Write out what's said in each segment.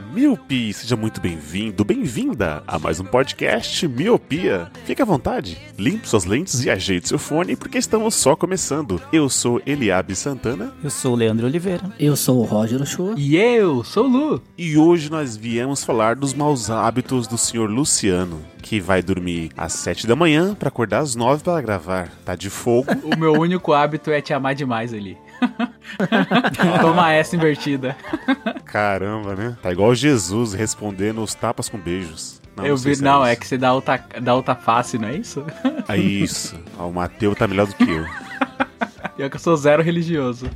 Miopi! Seja muito bem-vindo, bem-vinda a mais um podcast Miopia. Fique à vontade, limpe suas lentes e ajeite seu fone, porque estamos só começando. Eu sou Eliabe Santana Eu sou o Leandro Oliveira. Eu sou o Roger Ochoa. E eu sou o Lu. e hoje nós viemos falar dos maus hábitos do senhor Luciano, que vai dormir às 7 da manhã para acordar às 9 para gravar. Tá de fogo. O meu único hábito é te amar demais ali. Toma essa invertida. Caramba, né? Tá igual Jesus respondendo os tapas com beijos. eu sei vi, se não, é que você dá outra, dá outra face, não é isso? É isso. Ó, o Mateus tá melhor do que eu. Eu que eu sou zero religioso.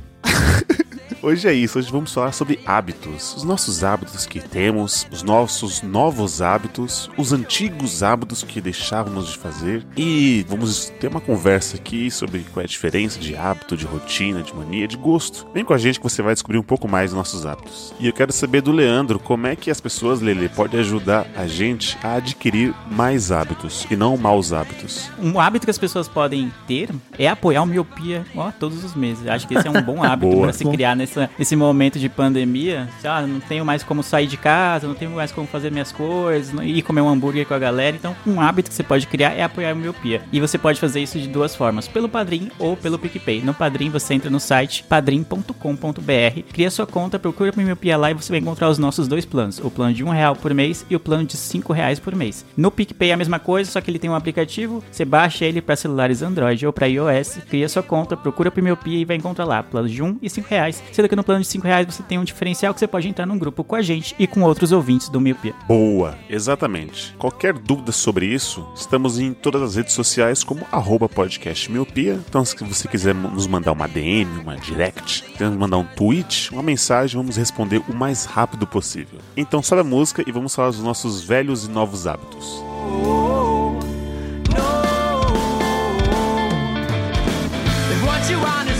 Hoje é isso, hoje vamos falar sobre hábitos. Os nossos hábitos que temos, os nossos novos hábitos, os antigos hábitos que deixávamos de fazer. E vamos ter uma conversa aqui sobre qual é a diferença de hábito, de rotina, de mania, de gosto. Vem com a gente que você vai descobrir um pouco mais dos nossos hábitos. E eu quero saber do Leandro como é que as pessoas, Lele, podem ajudar a gente a adquirir mais hábitos e não maus hábitos. Um hábito que as pessoas podem ter é apoiar o miopia ó, todos os meses. Acho que esse é um bom hábito para se criar nessa, nesse momento de pandemia. Lá, não tenho mais como sair de casa, não tenho mais como fazer minhas coisas, ir comer um hambúrguer com a galera. Então, um hábito que você pode criar é apoiar o miopia. E você pode fazer isso de duas formas, pelo Padrim ou pelo PicPay. No Padrim você entra no site padrim.com.br, cria sua conta, procura por miopia lá e você vai encontrar os nossos dois planos. O plano de um real por mês e o plano de cinco reais por mês. No PicPay é a mesma coisa, só que ele tem um aplicativo, você baixa ele para celulares Android ou para iOS, cria sua conta, procura por miopia e vai encontrar lá planos de um e cinco reais. Que no plano de cinco reais você tem um diferencial que você pode entrar num grupo com a gente e com outros ouvintes do Miopia. Boa, exatamente. Qualquer dúvida sobre isso, estamos em todas as redes sociais como arroba podcast miopia. Então, se você quiser nos mandar uma DM, uma direct, quiser nos mandar um tweet, uma mensagem, vamos responder o mais rápido possível. Então, sobe a música e vamos falar dos nossos velhos e novos hábitos. If what you want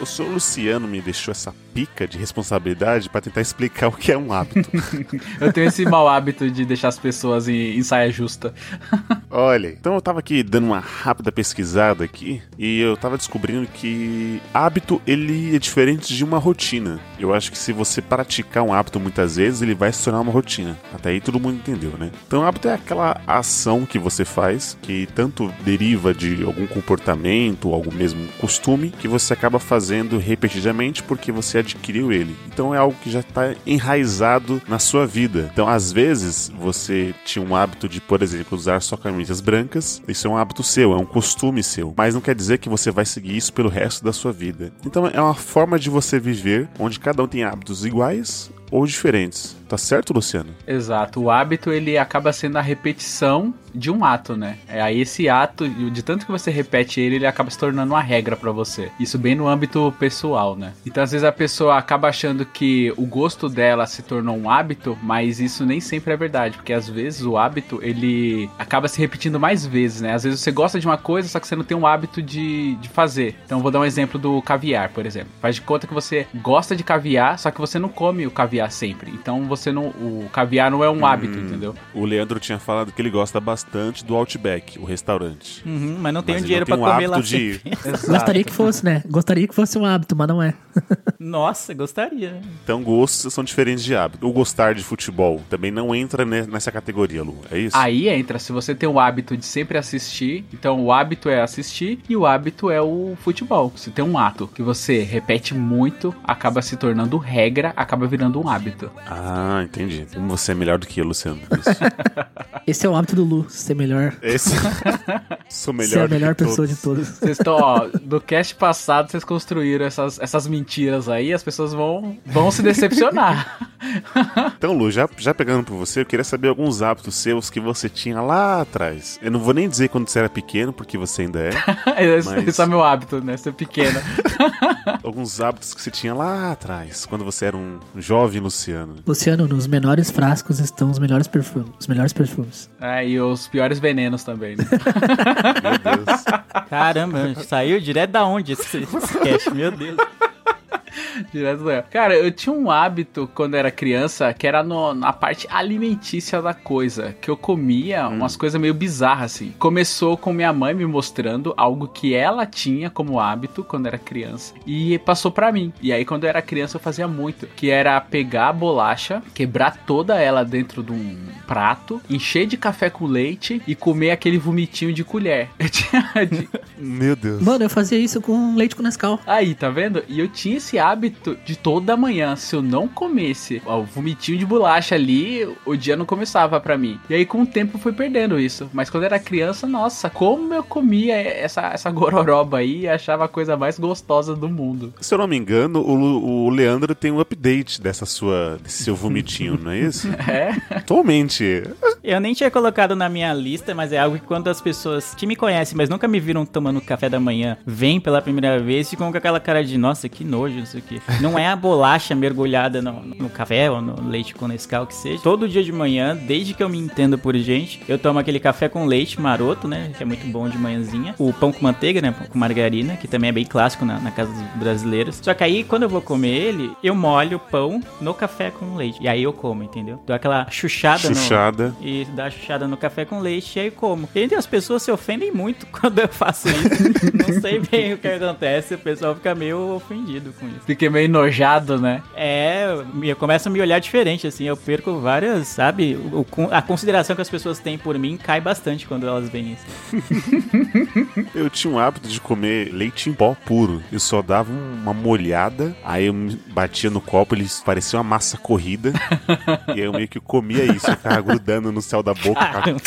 o senhor Luciano me deixou essa pica de responsabilidade para tentar explicar o que é um hábito. Eu tenho esse mau hábito de deixar as pessoas em, em saia justa. Olha, então eu tava aqui dando uma rápida pesquisada aqui e eu tava descobrindo que hábito ele é diferente de uma rotina. Eu acho que se você praticar um hábito muitas vezes, ele vai se tornar uma rotina. Até aí todo mundo entendeu, né? Então hábito é aquela ação que você faz que tanto deriva de algum comportamento ou algum mesmo costume que você acaba fazendo repetidamente porque você adquiriu ele. Então é algo que já está enraizado na sua vida. Então às vezes você tinha um hábito de, por exemplo, usar só camisas brancas. Isso é um hábito seu, é um costume seu. Mas não quer dizer que você vai seguir isso pelo resto da sua vida. Então é uma forma de você viver onde cada um tem hábitos iguais ou diferentes. Tá certo, Luciano? Exato. O hábito ele acaba sendo a repetição de um ato, né? É aí esse ato, de tanto que você repete ele, ele acaba se tornando uma regra pra você. Isso bem no âmbito pessoal, né? Então às vezes a pessoa acaba achando que o gosto dela se tornou um hábito, mas isso nem sempre é verdade, porque às vezes o hábito ele acaba se repetindo mais vezes, né? Às vezes você gosta de uma coisa, só que você não tem o hábito de, de fazer. Então vou dar um exemplo do caviar, por exemplo. Faz de conta que você gosta de caviar, só que você não come o caviar sempre. Então você não. O caviar não é um hábito, entendeu? O Leandro tinha falado que ele gosta bastante do Outback, o restaurante. Uhum, mas não tenho Mas dinheiro tem um comer lá de-. Gostaria que fosse, né? Gostaria que fosse um hábito, mas não é. Nossa, gostaria. Então, gostos são diferentes de hábito. O gostar de futebol também não entra ne- nessa categoria, Lu. É isso? Aí entra, se você tem o hábito de sempre assistir, então o hábito é assistir e o hábito é o futebol. Se tem um ato que você repete muito, acaba se tornando regra, acaba virando um hábito. Ah, entendi. Como você é melhor do que eu, Luciano. Esse é o hábito do Lu, ser melhor. Esse... Sou melhor ser a do que melhor pessoa todos. de todos. Vocês estão, ó, do cast passado vocês construíram essas, essas mentiras aí, as pessoas vão, vão se decepcionar. Então, Lu, já, já pegando por você, eu queria saber alguns hábitos seus que você tinha lá atrás. Eu não vou nem dizer quando você era pequeno, porque você ainda é. esse, Mas- esse é meu hábito, né? Ser pequena. alguns hábitos que você tinha lá atrás, quando você era um jovem Luciano. Luciano, nos menores frascos estão os melhores perfumes. Os melhores perfumes. É, e os piores venenos também, né? Meu Deus. Caramba, saiu direto da onde esse, esse cast? Meu Deus. Direto do Cara, eu tinha um hábito quando era criança que era no- na parte alimentícia da coisa. Que eu comia umas coisas meio bizarras, assim. Começou com minha mãe me mostrando algo que ela tinha como hábito quando era criança. E passou pra mim. E aí, quando eu era criança, eu fazia muito. Que era pegar a bolacha, quebrar toda ela dentro de um prato, encher de café com leite e comer aquele vomitinho de colher. Eu tinha. de- Meu Deus. Mano, eu fazia isso com leite com Nescau. Aí, tá vendo? E eu tinha esse hábito de toda manhã, se eu não comesse o vomitinho de bolacha ali, o dia não começava pra mim. E aí, com o tempo, eu fui perdendo isso. Mas quando eu era criança, nossa, como eu comia essa, essa gororoba aí e achava a coisa mais gostosa do mundo. Se eu não me engano, o, o Leandro tem um update dessa sua, desse seu vomitinho, não é isso? É? Atualmente. Eu nem tinha colocado na minha lista, mas é algo que quando as pessoas que me conhecem, mas nunca me viram tomando café da manhã, vêm pela primeira vez, ficam com aquela cara de, nossa, que nojo, não sei o quê. Não é a bolacha mergulhada no, no café ou no leite com Nescau que seja. Todo dia de manhã, desde que eu me entendo por gente, eu tomo aquele café com leite maroto, né, que é muito bom de manhãzinha. O pão com manteiga, né, pão com margarina, que também é bem clássico na, na casa dos brasileiros. Só que aí, quando eu vou comer ele, eu molho o pão no café com leite. E aí eu como, entendeu? Dou aquela chuchada, no- Chuchada. e dá a chuchada no café com leite e aí como. E as pessoas se ofendem muito quando eu faço isso. Não sei bem o que acontece, o pessoal fica meio ofendido com isso. Fiquei meio enojado, né? É, eu começo a me olhar diferente, assim, eu perco várias, sabe? O- a consideração que as pessoas têm por mim cai bastante quando elas veem isso. Eu tinha um hábito de comer leite em pó puro. Eu só dava uma molhada, aí eu batia no copo, ele parecia uma massa corrida. e aí eu meio que comia isso, ficava grudando no céu da boca. Caramba.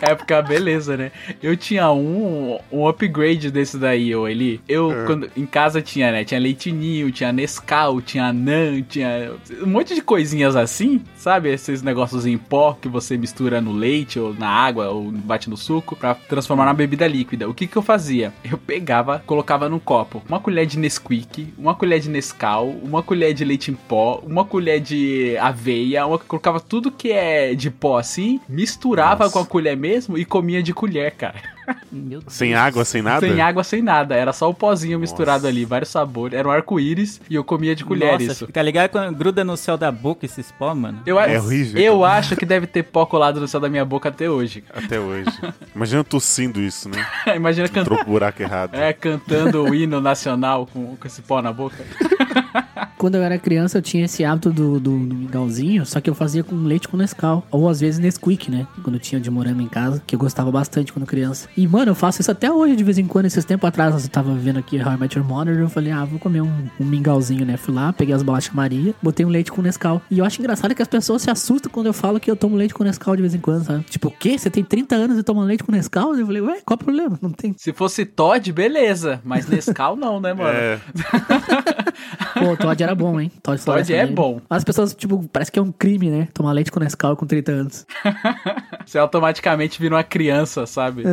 época, beleza, né? Eu tinha um, um upgrade desse daí, ô Eli. Eu, quando em casa tinha, né? Tinha leitinho, tinha Nescau, tinha Nan, tinha um monte de coisinhas assim, sabe? Esses negócios em pó que você mistura no leite ou na água ou bate no suco pra transformar na bebida líquida. O que que eu fazia? Eu pegava, colocava num copo uma colher de Nesquik, uma colher de Nescau, uma colher de leite em pó, uma colher de aveia, uma, colocava tudo que é de pó assim, misturava Nossa. com a colher mesmo e comia de colher, cara. Meu Deus. Sem água, sem nada? Sem água, sem nada. Era só o pozinho misturado Nossa. ali, vários sabores. Era um arco-íris e eu comia de colher Nossa, isso. tá ligado quando gruda no céu da boca esses pó, mano? Eu, É horrível, Eu cara. acho que deve ter pó colado no céu da minha boca até hoje. Até hoje. Imagina eu tossindo isso, né? Imagina cantando. Buraco errado. É, cantando o hino nacional com, com esse pó na boca. Quando eu era criança, eu tinha esse hábito do, do, do mingauzinho, só que eu fazia com leite com Nescau. Ou às vezes Nesquik, né? Quando eu tinha de morango em casa, que eu gostava bastante quando criança. E, mano, eu faço isso até hoje, de vez em quando. Esses tempos atrás, eu tava vendo aqui How I Met Your Mother, eu falei, ah, vou comer um, um mingauzinho, né? Fui lá, peguei as bolachas Maria, botei um leite com Nescau. E eu acho engraçado que as pessoas se assustam quando eu falo que eu tomo leite com Nescau de vez em quando, sabe? Tipo, o quê? Você tem 30 anos e toma leite com Nescau? Eu falei, ué, qual o problema? Não tem. Se fosse Todd, beleza. Mas Nescau não, né, mano? É, Pô, Todd era bom, hein? Todd, Todd é bom. As pessoas, tipo, parece que é um crime, né? Tomar leite com Nescau com 30 anos. Você automaticamente vira uma criança, sabe?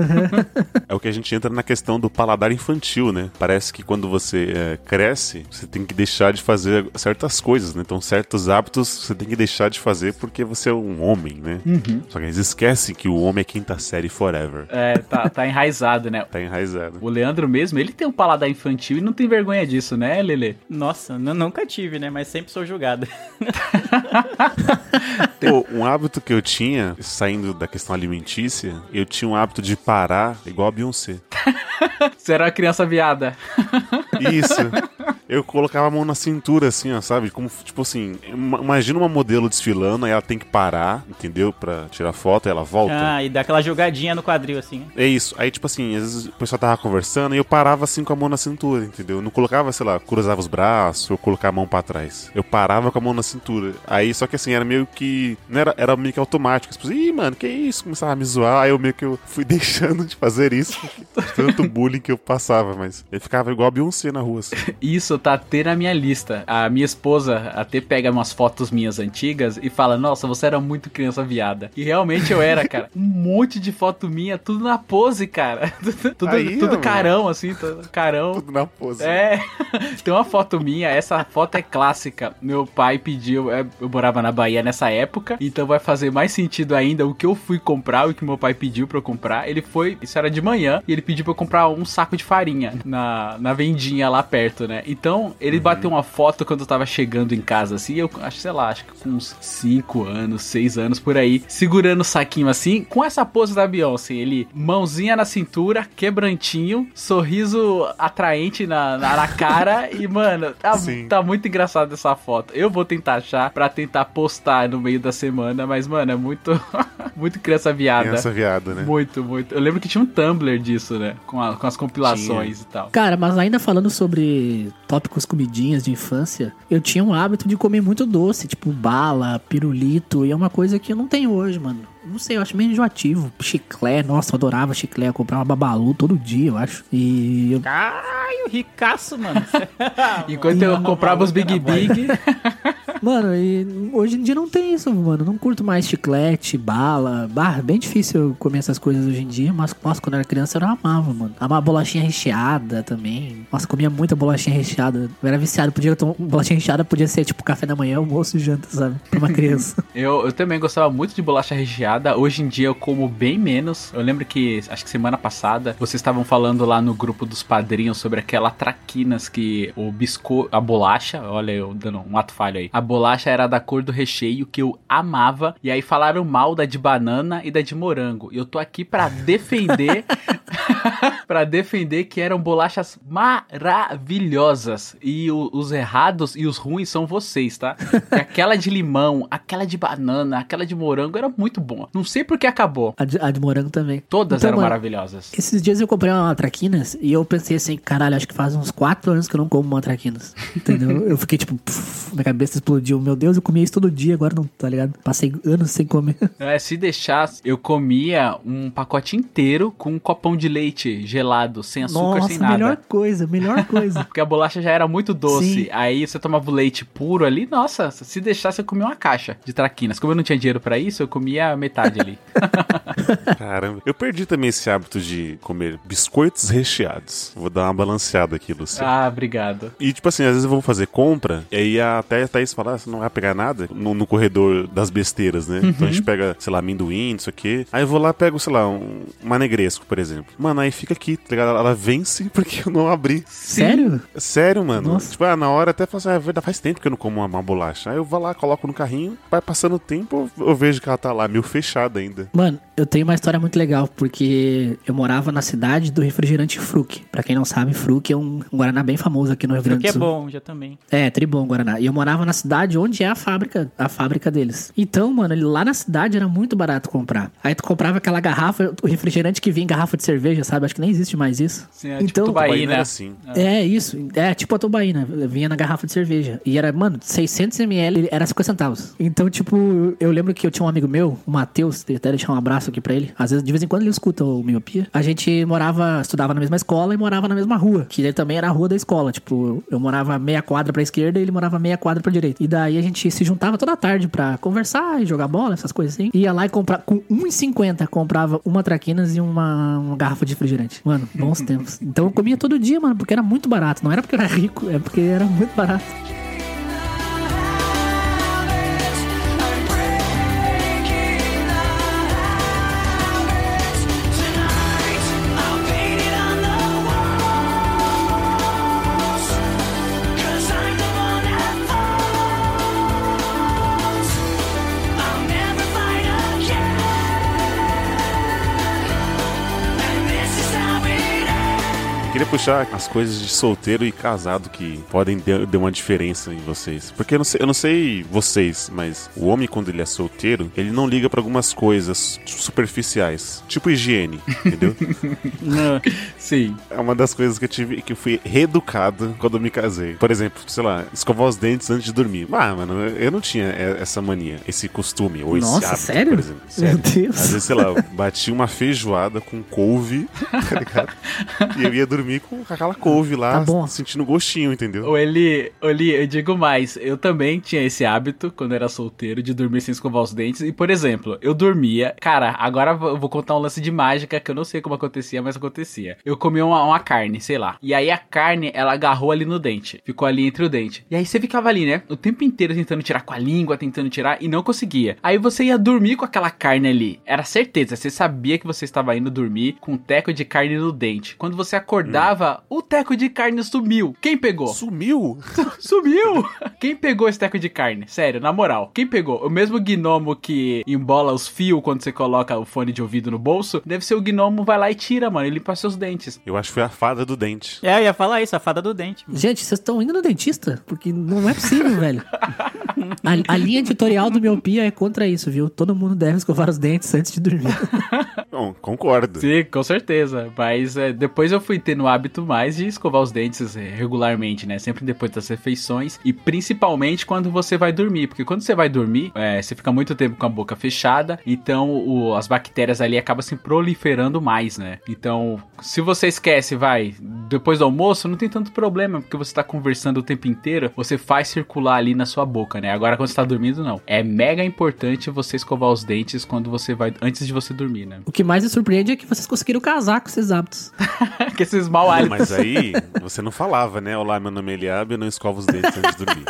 é o que a gente entra na questão do paladar infantil, né? Parece que quando você é, cresce, você tem que deixar de fazer certas coisas, né? Então, certos hábitos você tem que deixar de fazer porque você é um homem, né? Só que eles esquecem que o homem é quinta série forever. É, tá, tá enraizado, né? Tá enraizado. O Leandro mesmo, ele tem um paladar infantil e não tem vergonha disso, né, Lele? Nossa, eu nunca tive, né? Mas sempre sou julgado. Pô, um hábito que eu tinha, saindo da questão alimentícia, eu tinha um hábito de parar igual a Beyoncé. Você era uma criança viada. Isso. Eu colocava a mão na cintura, assim, ó, sabe? Como, tipo assim, ima- imagina uma modelo desfilando, aí ela tem que parar, entendeu? Pra tirar foto, aí ela volta. Ah, e dá aquela jogadinha no quadril, assim. né? É isso. Aí, tipo assim, às vezes o pessoal tava conversando e eu parava assim com a mão na cintura, entendeu? Eu não colocava, sei lá, cruzava os braços ou colocar a mão pra trás. Eu parava com a mão na cintura. Aí, só que assim, era meio que. Não era, era meio que automático. Pessoas, ih, mano, que isso? Começava a me zoar. Aí eu meio que eu fui deixando de fazer isso. Tanto bullying que eu passava, mas ele ficava igual a Beyoncé na rua, assim. Isso tá até na minha lista. A minha esposa até pega umas fotos minhas antigas e fala: Nossa, você era muito criança viada. E realmente eu era, cara. Um monte de foto minha, tudo na pose, cara. Tudo, Aí, tudo carão, assim, tudo carão. Tudo na pose. É, tem uma foto minha, essa foto é clássica. Meu pai pediu, é, eu morava na Bahia nessa época, então vai fazer mais sentido ainda o que eu fui comprar, o que meu pai pediu pra eu comprar. Ele foi, isso era de manhã, e ele pediu pra eu comprar um saco de farinha na, na vendinha lá perto, né? Então, ele bateu uma foto quando eu tava chegando em casa, assim, eu acho, sei lá, acho que com uns 5 anos, 6 anos por aí, segurando o saquinho assim, com essa pose da Beyoncé. Ele, mãozinha na cintura, quebrantinho, sorriso atraente na, na, na cara, e, mano, tá, tá muito engraçado essa foto. Eu vou tentar achar pra tentar postar no meio da semana, mas, mano, é muito, muito criança viada. Criança viada, né? Muito, muito. Eu lembro que tinha um Tumblr disso, né? Com, a- com as compilações e tal. Cara, mas ainda falando sobre tópicos comidinhas de infância, eu tinha um hábito de comer muito doce, tipo bala, pirulito, e é uma coisa que eu não tenho hoje, mano. Não sei, eu acho meio enjoativo. Chiclé, nossa, eu adorava chiclé. Eu comprava babalu todo dia, eu acho. E eu Caralho, ricaço, mano. Enquanto eu comprava os Big Big, Mano, e hoje em dia não tem isso, mano. Não curto mais chiclete, bala. Bah, bem difícil eu comer essas coisas hoje em dia. Mas, nossa, quando eu era criança eu amava, mano. Amava bolachinha recheada também. Nossa, comia muita bolachinha recheada. Eu era viciado. Podia tomar bolachinha recheada, podia ser tipo café da manhã, almoço e janta, sabe? Pra uma criança. eu, eu também gostava muito de bolacha recheada. Hoje em dia eu como bem menos. Eu lembro que, acho que semana passada, vocês estavam falando lá no grupo dos padrinhos sobre aquela traquinas que o biscoito, a bolacha, olha eu dando um ato falho aí. A bolacha era da cor do recheio que eu amava. E aí falaram mal da de banana e da de morango. E eu tô aqui pra defender Pra defender que eram bolachas maravilhosas. E o- os errados e os ruins são vocês, tá? Porque aquela de limão, aquela de banana, aquela de morango era muito boa. Não sei por que acabou. A de, a de morango também. Todas Então, eram mano, maravilhosas. Esses dias eu comprei uma traquinas e eu pensei assim, caralho, acho que faz uns 4 anos que eu não como uma traquinas. Entendeu? eu fiquei tipo, puf, minha cabeça explodiu. Meu Deus, eu comia isso todo dia, agora não, tá ligado? Passei anos sem comer. É, se deixasse, eu comia um pacote inteiro com um copão de leite gelado, sem açúcar, sem Nossa, nada. melhor coisa, melhor coisa. Porque a bolacha já era muito doce. Sim. Aí você tomava o leite puro ali, nossa, se deixasse eu comia uma caixa de traquinas. Como eu não tinha dinheiro pra isso, eu comia metade ali. Caramba. Eu perdi também esse hábito de comer biscoitos recheados. Vou dar uma balanceada aqui, Luciano. ah, obrigado. E, tipo assim, às vezes eu vou fazer compra, e aí até a Thaís fala, ah, você não vai pegar nada no, no corredor das besteiras, né? Então a gente pega, sei lá, amendoim, isso aqui. Aí eu vou lá e pego, sei lá, um, uma negresco, por exemplo. Mano, aí fica aqui, tá ligado? Ela vence porque eu não abri. Sério? Sério, mano. Nossa. Tipo, ah, na hora até falo assim, ah, é verdade, faz tempo que eu não como uma, uma bolacha. Aí eu vou lá, coloco no carrinho, vai passando o tempo, eu vejo que ela tá lá, meio fechada ainda. Mano, eu tenho uma história muito legal, porque eu morava na cidade do refrigerante Fruc. Pra quem não sabe, Fruc é um, Guaraná bem famoso aqui no Rio Grande que do é Sul. bom, já também. É, Tribom Guaraná. E eu morava na cidade onde é a fábrica, a fábrica deles. Então, mano, ele- lá na cidade era muito barato comprar. Aí tu comprava aquela garrafa, o refrigerante que vinha em garrafa de cerveja, sabe? Acho que nem existe mais isso. Sim, é tipo então, Tubaína. Tubaína era assim. é isso. É tipo a tubaína. Vinha na garrafa de cerveja. E era, mano, 600ml era 50 centavos. Então, tipo, eu lembro que eu tinha um amigo meu, o Matheus, até deixar um abraço aqui pra ele. Às vezes, de vez em quando ele escuta o Miopia. A gente morava, estudava na mesma escola e morava na mesma rua. Que ele também era a rua da escola. Tipo, eu morava meia quadra pra esquerda e ele morava meia quadra pra direita. E daí a gente se juntava toda tarde pra conversar e jogar bola, essas coisas assim. Ia lá e comprava, com 1,50 comprava uma traquinas e uma, uma garrafa de refrigerante. Mano, bons tempos. Então eu comia todo dia, mano, porque era muito barato. Não era porque eu era rico, é porque era muito barato. Puxar as coisas de solteiro e casado que podem ter, ter uma diferença em vocês. Porque eu não, sei, eu não sei vocês, mas o homem, quando ele é solteiro, ele não liga pra algumas coisas superficiais. Tipo higiene, entendeu? Não. Sim. É uma das coisas que eu tive que eu fui reeducado quando eu me casei. Por exemplo, sei lá, escovar os dentes antes de dormir. Ah, mano, eu não tinha essa mania, esse costume, ou esse Nossa, hábito, sério? por exemplo. Meu Sério. Deus. Às vezes, sei lá, eu bati uma feijoada com couve, tá ligado? E eu ia dormir com aquela couve lá, Tá bom. sentindo gostinho, entendeu? Ou ele, ou ele, eu digo mais, eu também tinha esse hábito, quando era solteiro, de dormir sem escovar os dentes. E, por exemplo, eu dormia. Cara, agora eu vou contar um lance de mágica que eu não sei como acontecia, mas acontecia. Eu comia uma, uma carne, sei lá. E aí a carne, ela agarrou ali no dente. Ficou ali entre o dente. E aí você ficava ali, né? O tempo inteiro tentando tirar com a língua, tentando tirar, e não conseguia. Aí você ia dormir com aquela carne ali. Era certeza, você sabia que você estava indo dormir com um teco de carne no dente. Quando você acordava, o teco de carne sumiu. Quem pegou? Sumiu! Sumiu! Quem pegou esse teco de carne? Sério, na moral. Quem pegou? O mesmo gnomo que embola os fios quando você coloca o fone de ouvido no bolso? Deve ser o gnomo vai lá e tira, mano. Ele limpa seus dentes. Eu acho que foi a fada do dente. É, eu ia falar isso, a fada do dente. Gente, vocês estão indo no dentista? Porque não é possível, velho. A, a linha editorial do Miopia é contra isso, viu? Todo mundo deve escovar os dentes antes de dormir. Bom, concordo. Sim, com certeza. Mas é, depois eu fui tendo o hábito mais de escovar os dentes é, regularmente, né? Sempre depois das refeições. E principalmente quando você vai dormir. Porque quando você vai dormir, é, você fica muito tempo com a boca fechada. Então o- as bactérias ali acabam se proliferando mais, né? Então, se você esquece, vai, depois do almoço, não tem tanto problema. Porque você tá conversando o tempo inteiro. Você faz circular ali na sua boca, né? Agora quando você tá dormindo, não. É mega importante você escovar os dentes quando você vai. Antes de você dormir, né? O que mais me surpreende é que vocês conseguiram casar com esses hábitos. que esses mau Hábitos. mas aí você não falava, né? Olá, meu nome é Eliabe, eu não escovo os dentes antes de dormir.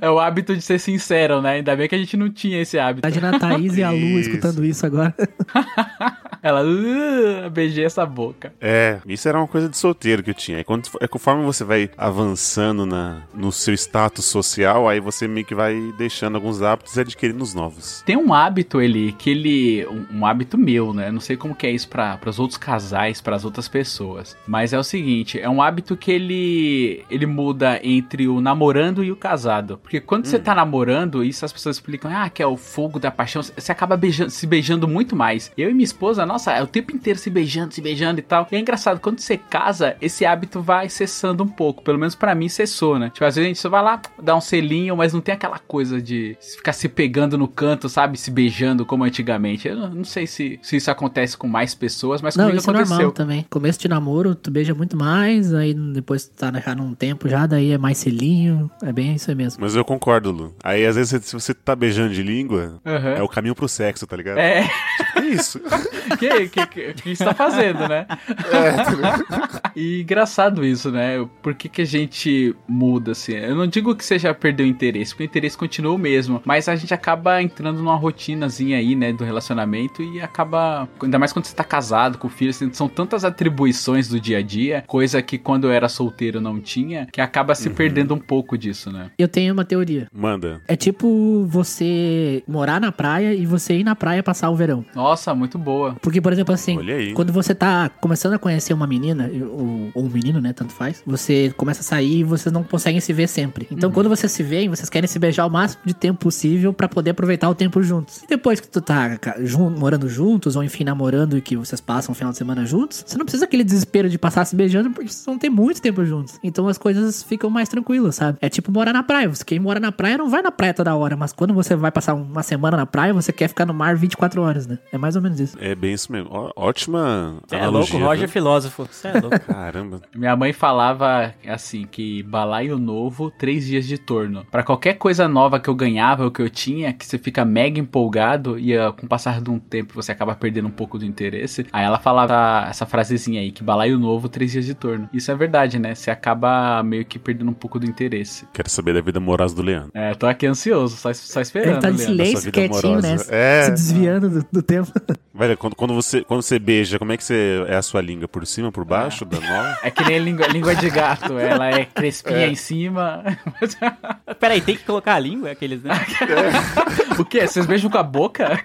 É o hábito de ser sincero, né? Ainda bem que a gente não tinha esse hábito. Imagina a Thaís e a Lu Isso. escutando isso agora. Ela, "Uh, beijei essa boca. É, isso era uma coisa de solteiro que eu tinha. E quando, é conforme você vai avançando na, no seu status social, aí você meio que vai deixando alguns hábitos e adquirindo os novos. Tem um hábito, ele, que ele. Um, hábito meu, né? Não sei como que é isso para os outros casais, para as outras pessoas. Mas é o seguinte: é um hábito que ele. Ele muda entre o namorando e o casado. Porque quando você tá namorando, isso as pessoas explicam, ah, que é o fogo da paixão. Você acaba beijando, se beijando muito mais. Eu e minha esposa, nossa, é o tempo inteiro se beijando, se beijando e tal. E é engraçado, quando você casa, esse hábito vai cessando um pouco. Pelo menos pra mim cessou, né? Tipo, às vezes a gente só vai lá, dá um selinho, mas não tem aquela coisa de ficar se pegando no canto, sabe? Se beijando como antigamente. Eu não, sei se, se isso acontece com mais pessoas, mas Não, comigo isso é aconteceu. normal também. Começo de namoro, tu beija muito mais, aí depois tu tá já num tempo já, daí é mais selinho. É bem isso aí mesmo. Mas eu concordo, Lu. Aí às vezes se você tá beijando de língua, Aham. é o caminho pro sexo, tá ligado? É, É isso. o que, que, que, que você tá fazendo, né? e engraçado isso, né? Por que, que a gente muda, assim? Eu não digo que você já perdeu o interesse, porque o interesse continua o mesmo, mas a gente acaba entrando numa rotinazinha aí, né, do relacionamento e acaba, ainda mais quando você tá casado com filho, assim, são tantas atribuições do dia a dia, coisa que quando eu era solteiro não tinha, que acaba se perdendo um pouco disso, né? Eu tenho uma teoria. Manda. É tipo você morar na praia e você ir na praia passar o verão. Nossa, muito boa. Porque, por exemplo, assim, quando você tá começando a conhecer uma menina, ou, ou um menino, né, tanto faz, você começa a sair e vocês não conseguem se ver sempre. Então, quando vocês se veem, vocês querem se beijar o máximo de tempo possível pra poder aproveitar o tempo juntos. E depois que tu tá jun- morando juntos, ou enfim, namorando e que vocês passam o final de semana juntos, você não precisa aquele desespero de passar se beijando porque vocês vão ter muito tempo juntos. Então as coisas ficam mais tranquilas, sabe? É tipo morar na praia. Quem mora na praia não vai na praia toda hora, mas quando você vai passar uma semana na praia, você quer ficar no mar 24 horas, né? É mais ou menos isso. É bem isso mesmo. Ó, ótima Você é analogia, louco, Roger viu? é filósofo. Você é louco. Caramba. Minha mãe falava assim que balaio novo, três dias de torno. Pra qualquer coisa nova que eu ganhava ou que eu tinha, que você fica mega empolgado e ah, com o passar de um tempo você acaba perdendo um pouco do interesse. Aí ela falava essa frasezinha aí que balaio novo, três dias de torno. Isso é verdade, né? Você acaba meio que perdendo um pouco do interesse. Quero saber da vida amorosa do Leandro. É, tô aqui ansioso, só, só esperando. Ele tá. Sua silêncio, quietinho, né? É. Se desviando do, do tempo. Vai Velho, quando, quando, você, quando você beija, como é que você é a sua língua? Por cima, por baixo, da nó? É que nem língua, língua de gato, ela é crespinha em cima. Peraí, tem que colocar a língua, aqueles, né? o quê? Vocês beijam com a boca?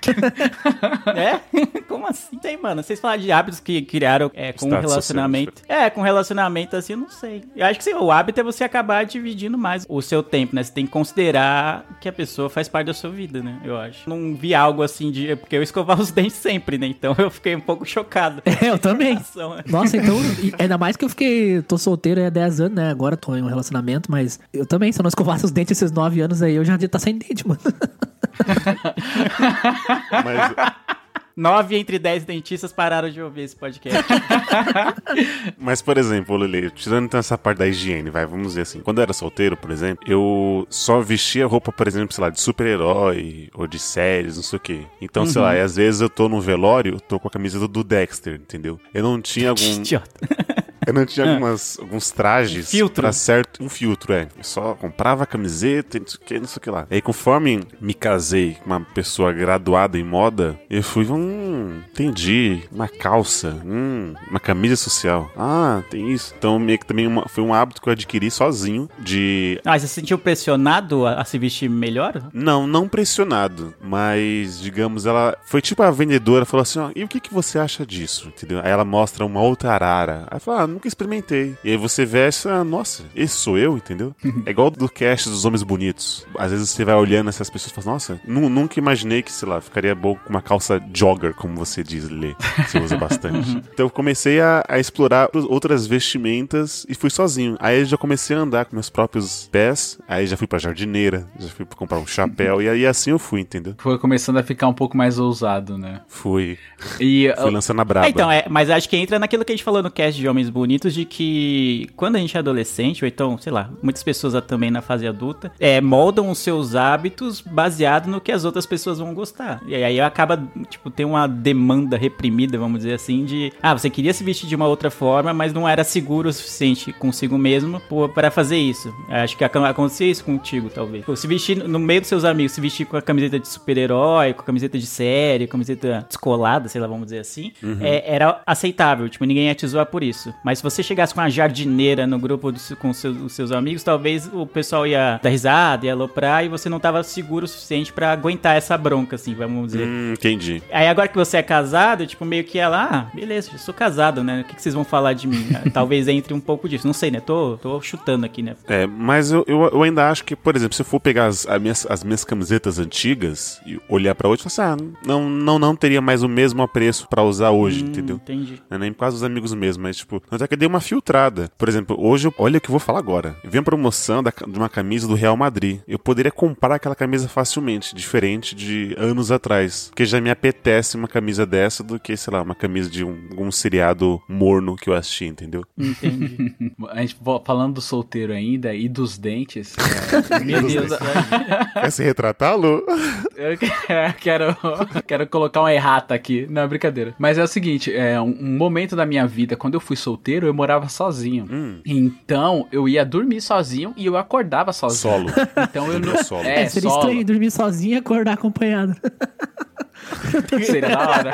É? Como assim? Sei, mano. Vocês falaram de hábitos que criaram é, com Status relacionamento. É, com relacionamento assim, eu não sei. Eu acho que sim, o hábito é você acabar dividindo mais o seu tempo, né? Você tem que considerar que a pessoa faz parte da sua vida, né? Eu acho. Não vi algo assim de. Porque eu escovava os dentes sempre, né? Então eu fiquei um pouco chocado. É, eu também. Nossa, então, ainda mais que eu fiquei, tô solteiro há 10 anos, né? Agora tô em um relacionamento, mas eu também, se eu não escovasse os dentes esses 9 anos aí, eu já ia estar sem dente, mano. Mas, Nove entre dez dentistas pararam de ouvir esse podcast. mas, por exemplo, Lele, tirando então essa parte da higiene, vai, vamos dizer assim. Quando eu era solteiro, por exemplo, eu só vestia roupa, por exemplo, sei lá, de super-herói ou de séries, não sei o quê. Então, sei lá, e às vezes eu tô no velório, tô com a camisa do, do Dexter, entendeu? Eu não tinha algum. Idiota. Eu não tinha algumas, alguns trajes Um filtro. pra certo. Um filtro, é. Eu só comprava camiseta não sei o que, não sei o que lá. E aí, conforme me casei com uma pessoa graduada em moda, eu fui, hum, entendi. Uma calça, hum, uma camisa social. Ah, tem isso. Então, meio que também uma- foi um hábito que eu adquiri sozinho de. Ah, você se sentiu pressionado a, a se vestir melhor? Não, não pressionado, mas digamos, ela foi tipo a vendedora, falou assim: ó, e o que, que você acha disso? Entendeu? Aí ela mostra uma outra arara. Aí fala, ah, nunca experimentei. E aí você veste, ah, nossa, esse sou eu, entendeu? é igual do cast dos homens bonitos. Às vezes você vai olhando essas pessoas e fala, nossa, nu- nunca imaginei que, sei lá, ficaria bom com uma calça jogger, como você diz, Lê. Você usa bastante. então eu comecei a, a explorar outras vestimentas e fui sozinho. Aí eu já comecei a andar com meus próprios pés. Aí já fui pra jardineira, já fui comprar um chapéu. e aí assim eu fui, entendeu? Foi começando a ficar um pouco mais ousado, né? Fui. E Fui lançando a braba. É, então, é, mas acho que entra naquilo que a gente falou no cast de Homens Bonitos, de que quando a gente é adolescente, ou então, sei lá, muitas pessoas também na fase adulta, é, moldam os seus hábitos baseado no que as outras pessoas vão gostar. E aí acaba, tipo, tem uma demanda reprimida, vamos dizer assim, de, ah, você queria se vestir de uma outra forma, mas não era seguro o suficiente consigo mesmo para fazer isso. Acho que ac- acontecia isso contigo, talvez. Se vestir no meio dos seus amigos, se vestir com a camiseta de super-herói, com a camiseta de série, camiseta descolada, sei lá, vamos dizer assim, é, era aceitável. Tipo, ninguém ia te zoar por isso. Mas se você chegasse com uma jardineira no grupo dos- com seus, os seus amigos, talvez o pessoal ia dar risada, ia aloprar e você não tava seguro o suficiente pra aguentar essa bronca, assim, vamos dizer. Hum, entendi. Aí agora que você é casado, tipo, meio que ela, ah, beleza, eu sou casado, né? O que, que vocês vão falar de mim? Talvez entre um pouco disso. Não sei, né? Tô, tô chutando aqui, né? É, mas eu, eu, eu ainda acho que, por exemplo, se eu for pegar as, as minhas, as minhas camisetas antigas e olhar pra hoje, falo assim, ah, não, não, não teria mais o mesmo apreço pra usar hoje, entendeu? Entendi. É nem por causa dos amigos mesmo, mas tipo, até que eu dei uma filtrada. Por exemplo, hoje, eu- olha o que eu vou falar agora. Eu vi uma promoção da, de uma camisa do Real Madrid. Eu poderia comprar aquela camisa facilmente, diferente de anos atrás. Porque já me apetece uma camisa dessa do que, sei lá, uma camisa de um, algum seriado morno que eu assisti, entendeu? Entendi. a gente falando do solteiro ainda e dos dentes. é, Meu Deus. Quer se retratar, Lu? Eu que- quero, quero colocar uma errata aqui. Não, é brincadeira. Mas é o seguinte, é um, um momento da minha vida, quando eu fui solteiro, eu morava sozinho. Hum. Então, eu ia dormir sozinho e eu acordava sozinho. Solo. Então eu não... Solo. É, É, seria solo. estranho dormir sozinho e acordar acompanhado. Seria da hora.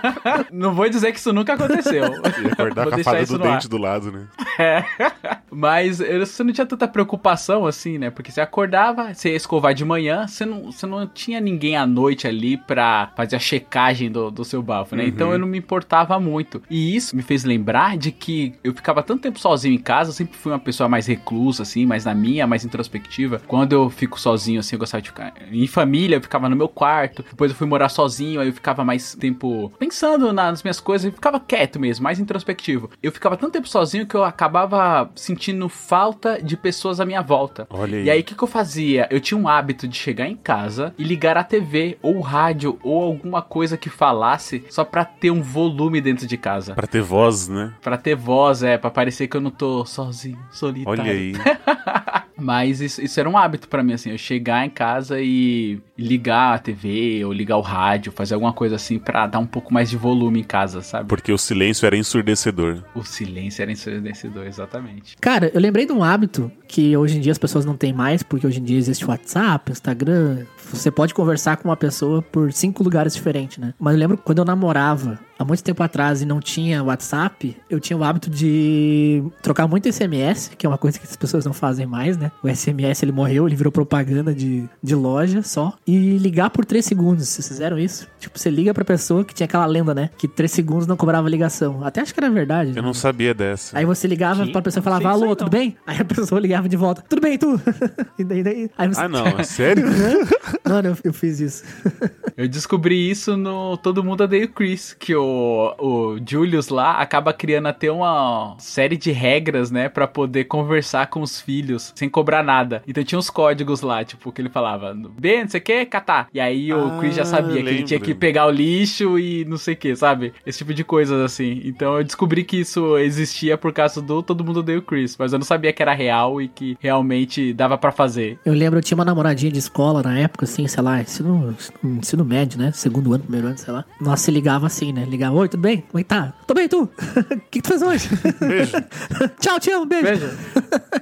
não vou dizer que isso nunca aconteceu. E acordar Vou com a fada do no ar. dente do lado, né? É. Mas eu- você não tinha tanta preocupação assim, né? Porque você acordava, você ia escovar de manhã, você não, você não tinha ninguém à noite ali pra fazer a checagem do, do seu bafo, né? Então eu não me importava muito. E isso me fez lembrar de que eu ficava tanto tempo sozinho em casa, eu sempre fui uma pessoa mais reclusa, assim, mais na minha, mais introspectiva. Quando eu fico sozinho, assim, eu gostava de ficar em família, eu ficava no meu quarto. Depois eu fui morar sozinho, aí eu ficava mais tempo pensando nas minhas coisas, eu ficava quieto mesmo, mais introspectivo. Eu ficava tanto tempo sozinho que eu acabava sentindo falta de pessoas à minha volta. Olha aí. E aí, o que, que eu fazia? Eu tinha um hábito de chegar em casa e ligar a TV, ou o rádio, ou alguma coisa que falasse, só pra ter um volume dentro de casa. Pra ter voz, né? Pra ter voz, é, pra parecer que eu não tô sozinho, solitário. Olha aí. Mas isso, isso era um hábito pra mim, assim, eu chegar em casa e ligar a TV ou ligar o rádio, fazer alguma coisa assim pra dar um pouco mais de volume em casa, sabe? Porque o silêncio era ensurdecedor. O silêncio era ensurdecedor, exatamente. Cara, eu lembrei de um hábito que hoje em dia as pessoas não têm mais, porque hoje em dia existe o WhatsApp, Instagram. Você pode conversar com uma pessoa por cinco lugares diferentes, né? Mas eu lembro quando eu namorava, há muito tempo atrás, e não tinha WhatsApp, eu tinha o hábito de trocar muito SMS, que é uma coisa que as pessoas não fazem mais, né? O SMS ele morreu, ele virou propaganda de, de loja só. E ligar por três segundos. Vocês fizeram isso? Tipo, você liga pra pessoa que tinha aquela lenda, né? Que três segundos não cobrava ligação. Até acho que era verdade. Eu né? não sabia dessa. Aí você ligava Que? pra pessoa e falava, alô, tudo não. bem? Aí a pessoa ligava de volta, tudo bem, tu? e daí, daí, aí você... Ah, não, é sério? Mano, eu, eu fiz isso. Eu descobri isso no Todo Mundo Odeia o Chris, que o, o Julius lá acaba criando até uma série de regras, né, Pra poder conversar com os filhos sem cobrar nada. Então tinha uns códigos lá, tipo, que ele falava, Ben, não sei catar. E aí o Ah, Chris já sabia que ele lembro. tinha que pegar o lixo e não sei o que, sabe? Esse tipo de coisas assim. Então eu descobri que isso existia por causa do Todo Mundo Odeia o Chris, mas eu não sabia que era real e que realmente dava pra fazer. Eu lembro, eu tinha uma namoradinha de escola na época, assim, sei lá, ensino, ensino médio, né? Segundo ano, primeiro ano, sei lá. Nossa, se ligava assim, né? Ligava, oi, tudo bem? Como é que tá? Tô bem, tu? O que, que tu fez hoje? Beijo. Tchau, te amo, beijo. Veja,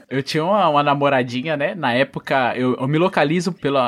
eu tinha uma, uma namoradinha, né? Na época, eu, eu me localizo pelo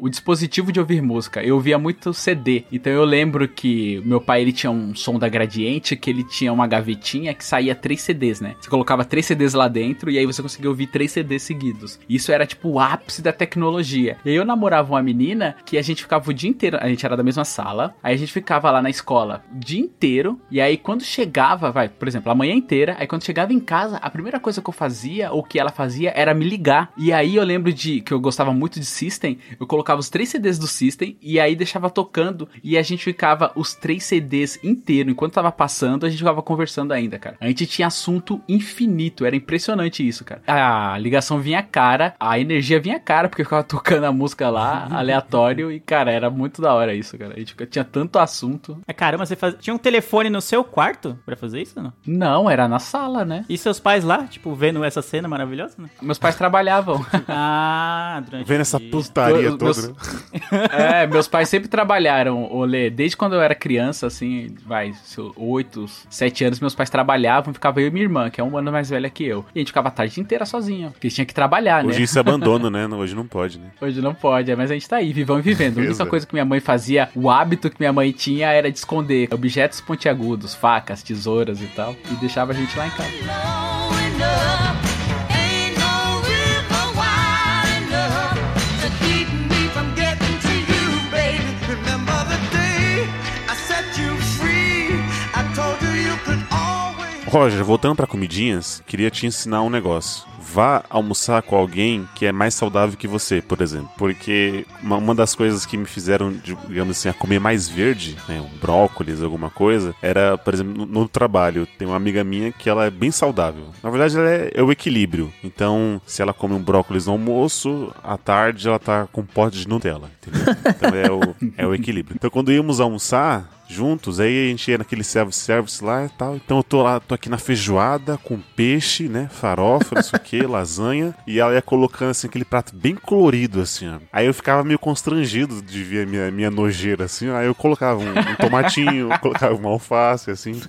o dispositivo de ouvir música. Eu ouvia muito CD. Então eu lembro que meu pai ele tinha um som da Gradiente, que ele tinha uma gavetinha que saía três CDs, né? Você colocava três CDs lá dentro e aí você conseguia ouvir três CDs seguidos. Isso era tipo o ápice da tecnologia. E aí eu namorava uma menina que a gente ficava o dia inteiro, a gente era da mesma sala, aí a gente ficava lá na escola o dia inteiro, e aí quando chegava, vai, por exemplo, a manhã inteira, aí quando chegava em casa, a primeira coisa que eu fazia, ou que ela fazia, era me ligar. E aí eu lembro de que eu gostava muito de System, eu colocava os três CDs do System, e aí deixava tocando, e a gente ficava os três CDs inteiro, enquanto tava passando, a gente ficava conversando ainda, cara. A gente tinha assunto infinito, era impressionante isso, cara. A ligação vinha cara, a energia vinha cara, porque eu ficava tocando a música lá, aleatório, e cara, era muito da hora isso, cara. A gente tinha tanto assunto. Ah, Caramba, você faz... tinha um telefone no seu quarto pra fazer isso, não? Não, era na sala, né? E seus pais lá, tipo, vendo essa cena maravilhosa, né? Meus pais trabalhavam. Ah, durante Vendo essa putaria Meus- toda. né? É, meus pais sempre trabalharam, Olê. Desde quando eu era criança, assim, vai, oito, sete anos, meus pais trabalhavam, ficava eu e minha irmã, que é um ano mais velha que eu. E a gente ficava a tarde inteira sozinho, porque tinha que trabalhar, Hoje né? isso é abandono, né? Hoje não pode, né? Hoje não pode, é, mas a gente tá aí, vivão e vivendo. A única coisa que minha mãe fazia, o hábito que minha mãe tinha era de esconder objetos pontiagudos, facas, tesouras e tal, e deixava a gente lá em casa. Roger, voltando pra comidinhas, queria te ensinar um negócio. Vá almoçar com alguém que é mais saudável que você, por exemplo. Porque uma, uma das coisas que me fizeram, digamos assim, a comer mais verde, né, um brócolis, alguma coisa, era, por exemplo, no, no trabalho. Tem uma amiga minha que ela é bem saudável. Na verdade, ela é, é o equilíbrio. Então, se ela come um brócolis no almoço, à tarde ela tá com um pote de Nutella, entendeu? Então é o, é o equilíbrio. Então, quando íamos almoçar, juntos, aí a gente ia naquele self-service lá e tal. Então eu tô lá, tô aqui na feijoada com peixe, né? Farofa, não sei o que, lasanha. E ela ia colocando assim aquele prato bem colorido, assim, ó. Aí eu ficava meio constrangido de ver a minha, minha nojeira, assim. Aí eu colocava um, um tomatinho, colocava uma alface, assim.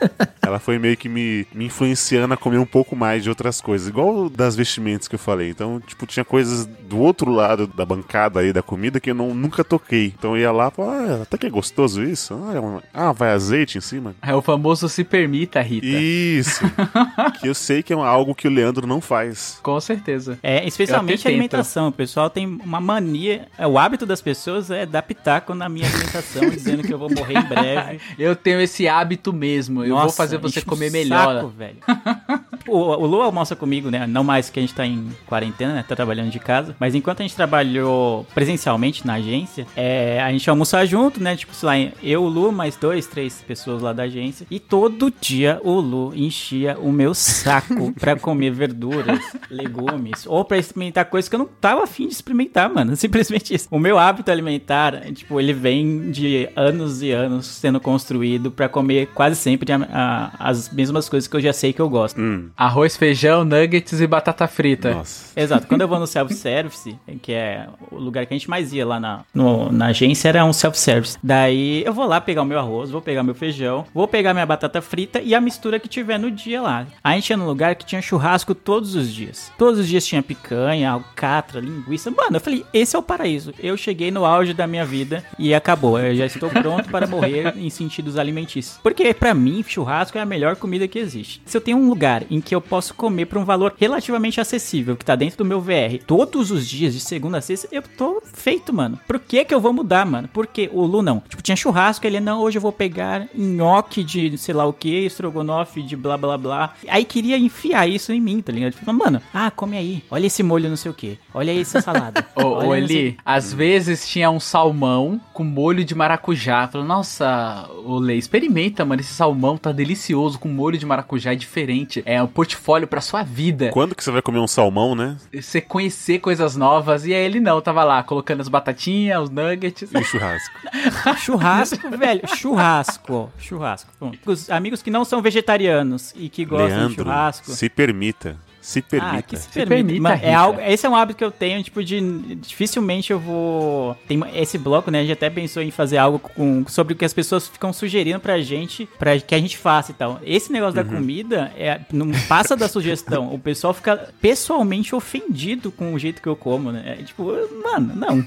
Ela foi meio que me, me influenciando a comer um pouco mais de outras coisas. Igual das vestimentas que eu falei. Então, tipo, tinha coisas do outro lado da bancada aí da comida que eu não, nunca toquei. Então eu ia lá falava, ah, até que é gostoso isso. Ah, é uma- ah, vai azeite em cima. É o famoso se permita, Rita. Isso. que eu sei que é algo que o Leandro não faz. Com certeza. É, especialmente a alimentação. O pessoal tem uma mania. É, o hábito das pessoas é dar pitaco na minha alimentação, dizendo que eu vou morrer em breve. Eu tenho esse hábito mesmo. Eu vou fazer você comer melhor. Saco, velho. o, o Lu almoça comigo, né? Não mais que a gente tá em quarentena, né? Tá trabalhando de casa. Mas enquanto a gente trabalhou presencialmente na agência, é, a gente almoçava junto, né? Tipo, sei lá, eu, o Lu, mais dois, três pessoas lá da agência. E todo dia o Lu enchia o meu saco pra comer verduras, legumes, ou pra experimentar coisas que eu não tava afim de experimentar, mano. Simplesmente isso. O meu hábito alimentar, tipo, ele vem de anos e anos sendo construído pra comer quase sempre a- a- as mesmas coisas que eu já sei que eu gosto. Hum. Arroz, feijão, nuggets e batata frita. Nossa. Exato. Quando eu vou no self-service, que é o lugar que a gente mais ia lá na, no- na agência, era um self-service. Daí eu vou lá pegar o meu arroz, vou pegar meu feijão, vou pegar minha batata frita e a mistura que tiver no dia lá. A gente ia num lugar que tinha churrasco todos os dias. Todos os dias tinha picanha, alcatra, linguiça. Mano, eu falei, esse é o paraíso. Eu cheguei no auge da minha vida e acabou. Eu já estou pronto para morrer em sentidos alimentícios. Porque pra mim, churrasco é a melhor comida que existe. Se eu tenho um lugar em que eu posso comer por um valor relativamente acessível, que tá dentro do meu VR, todos os dias, de segunda a sexta, eu tô feito, mano. Por que que eu vou mudar, mano? Porque o Lu não. Tipo, tinha churrasco, ele, não, hoje eu vou pegar nhoque de sei lá o que, estrogonofe de blá blá blá. Aí queria enfiar isso em mim, tá ligado? Tipo, mano, ah, come aí. Olha esse molho não sei o que. Olha aí essa salada. Ô, não sei- Eli, às vezes tinha um salmão com molho de maracujá. Falei, nossa, ô Lê, experimenta, mano. Esse salmão tá delicioso, com molho de maracujá, é diferente. É um portfólio pra sua vida. Quando que você vai comer um salmão, né? Você conhecer coisas novas. E aí ele não, tava lá, colocando as batatinhas, os nuggets. E o churrasco. Churrasco, velho. Churrasco. Churrasco. Pronto. Os amigos que não são vegetarianos e que gostam de Leandro, churrasco. se permita. Se permita. Ah, que se, Se permita. permita, Mano, é algo, esse é um hábito que eu tenho, tipo, de. Dificilmente eu vou. Tem esse bloco, né? A gente até pensou em fazer algo com, sobre o que as pessoas ficam sugerindo pra gente, pra que a gente faça e tal. Esse negócio Uhum. da comida é, não passa da sugestão. O pessoal fica pessoalmente ofendido com o jeito que eu como, né? É, tipo, mano, não.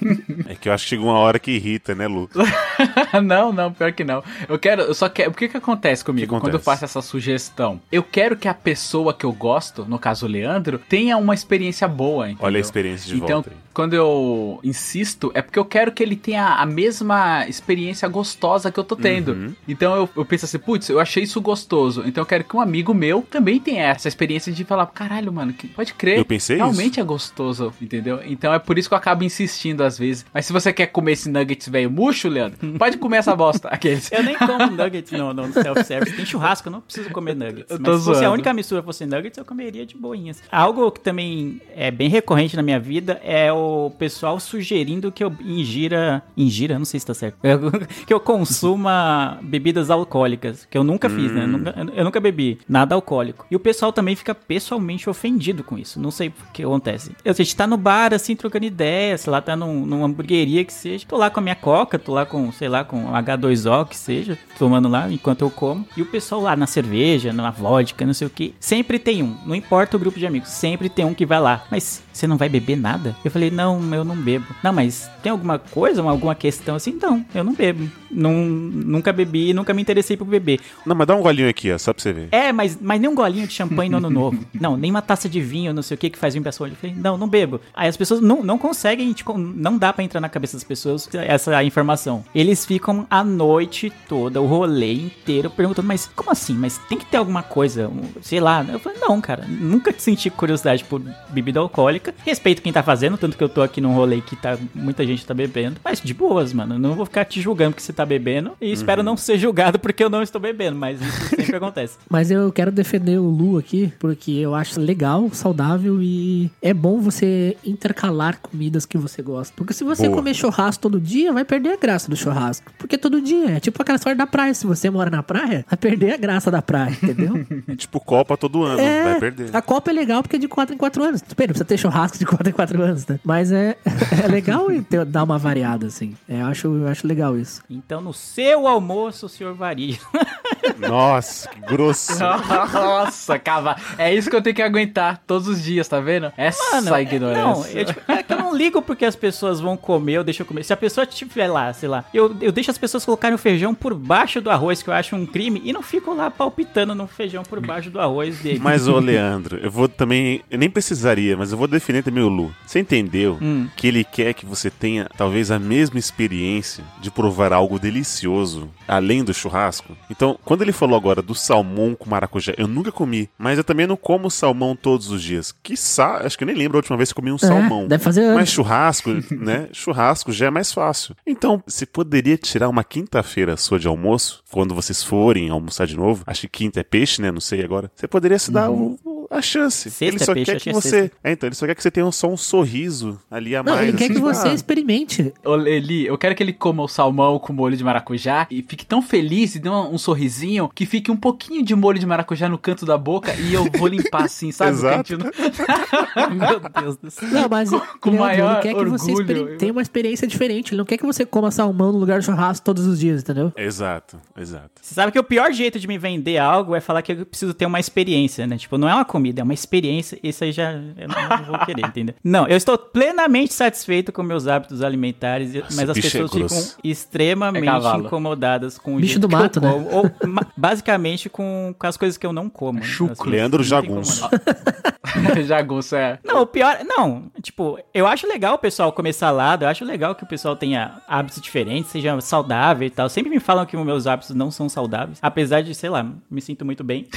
É que eu acho que chega uma hora que irrita, né, Lu? não, não, pior que não. Eu quero, eu só quero. O que que acontece comigo que quando eu acontece? faço essa sugestão? Eu quero que a pessoa que eu gosto, no caso Leandro, tenha uma experiência boa. Entendeu? Olha a experiência de então, volta aí. Quando eu insisto, é porque eu quero que ele tenha a mesma experiência gostosa que eu tô tendo. Uhum. Então eu, eu penso assim, putz, eu achei isso gostoso. Então eu quero que um amigo meu também tenha essa experiência de falar, caralho, mano, que, pode crer. Eu pensei Realmente é gostoso, entendeu? Então é por isso que eu acabo insistindo às vezes. Mas se você quer comer esse nuggets velho murcho, Leandro, pode comer essa bosta. Aqueles. Eu nem como nuggets no, no self-service. Tem churrasco, eu não preciso comer nuggets. Eu Mas tô se a zoando. única mistura fosse nuggets, eu comeria de boinhas. Algo que também é bem recorrente na minha vida é o pessoal sugerindo que eu ingira... Ingira? Não sei se tá certo. que eu consuma bebidas alcoólicas. Que eu nunca fiz, né? Nunca- eu nunca bebi nada alcoólico. E o pessoal também fica pessoalmente ofendido com isso. Não sei o que acontece. Eu, a gente tá no bar, assim, trocando ideia, sei lá, tá num, numa hamburgueria que seja. Tô lá com a minha coca, tô lá com, sei lá, com H2O que seja, tomando lá enquanto eu como. E o pessoal lá na cerveja, na vodka, não sei o que. Sempre tem um. Não importa o grupo de amigos, sempre tem um que vai lá. Mas você não vai beber nada? Eu falei, não, eu não bebo. Não, mas tem alguma coisa, alguma questão assim? Não, eu não bebo. Não, nunca bebi, nunca me interessei por beber. Não, mas dá um golinho aqui, ó, só pra você ver. É, mas, mas nem um golinho de champanhe no ano novo. Não, nem uma taça de vinho, não sei o que, que faz vir pra olho. Eu falei, não, não bebo. Aí as pessoas não, não conseguem, tipo, não dá pra entrar na cabeça das pessoas essa informação. Eles ficam a noite toda, o rolê inteiro, perguntando, mas como assim? Mas tem que ter alguma coisa, sei lá. Eu falei, não, cara, nunca senti curiosidade por bebida alcoólica. Respeito quem tá fazendo, tanto que eu tô aqui num rolê que tá, muita gente tá bebendo. Mas de boas, mano, eu não vou ficar te julgando porque você tá bebendo. E espero não ser julgado porque eu não estou bebendo, mas isso sempre acontece. Mas eu quero defender o Lu aqui, porque eu acho legal, saudável e é bom você intercalar comidas que você gosta. Porque se você Boa. comer churrasco todo dia, vai perder a graça do churrasco. Porque todo dia é tipo aquela história da praia. Se você mora na praia, vai perder a graça da praia, entendeu? É tipo Copa todo ano, É, vai perder. A Copa é legal porque é de 4 em 4 anos. Pera, precisa ter churrasco de 4 em 4 anos, né? Mas é, é legal e ter- dar uma variada, assim. É, eu, acho, eu acho legal isso. Então, no seu almoço, o senhor varia. Nossa, que grosso. Nossa, cava. É isso que eu tenho que aguentar todos os dias, tá vendo? Essa Mano, é- ignorância. Não, eu, tipo, é que eu não ligo porque as pessoas vão comer, eu deixo eu comer. Se a pessoa estiver lá, sei lá, eu, eu deixo as pessoas colocarem o feijão por baixo do arroz, que eu acho um crime, e não fico lá palpitando no feijão por baixo do arroz dele. Mas, ô Leandro, eu vou também. Eu nem precisaria, mas eu vou defender também o Lu. Você entendeu Hum. que ele quer que você tenha talvez a mesma experiência de provar algo delicioso além do churrasco? Então, quando ele falou agora do salmão com maracujá, eu nunca comi, mas eu também não como salmão todos os dias. Quiçá, acho que eu nem lembro a última vez que comi um salmão. deve fazer Mas anos. churrasco, né? Churrasco já é mais fácil. Então, você poderia tirar uma quinta-feira sua de almoço, quando vocês forem almoçar de novo. Acho que quinta é peixe, né? Não sei agora. Você poderia se dar o- a chance. Sexta ele é só peixe, quer que é você. É, então, ele só quer que você tenha só um sorriso ali a Não, mais. ele quer assim, que tipo, você ah, experimente. Ô, Eli, eu quero que ele coma o salmão com molho de maracujá e fique tão feliz e dê um, um sorrisinho que fique um pouquinho de molho de maracujá no canto da boca e eu vou limpar assim, sabe? Exato. Meu Deus do céu. Não, mas com Leandro, maior ele quer que você tenha uma experiência diferente. Ele não quer que você coma salmão no lugar do churrasco todos os dias, entendeu? Exato, exato. Você sabe que o pior jeito de me vender algo é falar que eu preciso ter uma experiência, né? Tipo, não é uma comida, é uma experiência. Isso aí já eu não, vou querer, entendeu? Não, eu estou plenamente satisfeito com meus hábitos alimentares, e- mas as é pessoas ficam grosso. extremamente É incomodadas com o Bicho jeito do que mato, né? como, Ou basicamente com, com as coisas que eu não como. né? Assim, Leandro Jagunço. Jagunço, é. Não, o pior. Não, tipo, eu acho legal o pessoal comer salada, eu acho legal que o pessoal tenha hábitos diferentes, seja saudável e tal. Sempre me falam que meus hábitos não são saudáveis. Apesar de, sei lá, me sinto muito bem.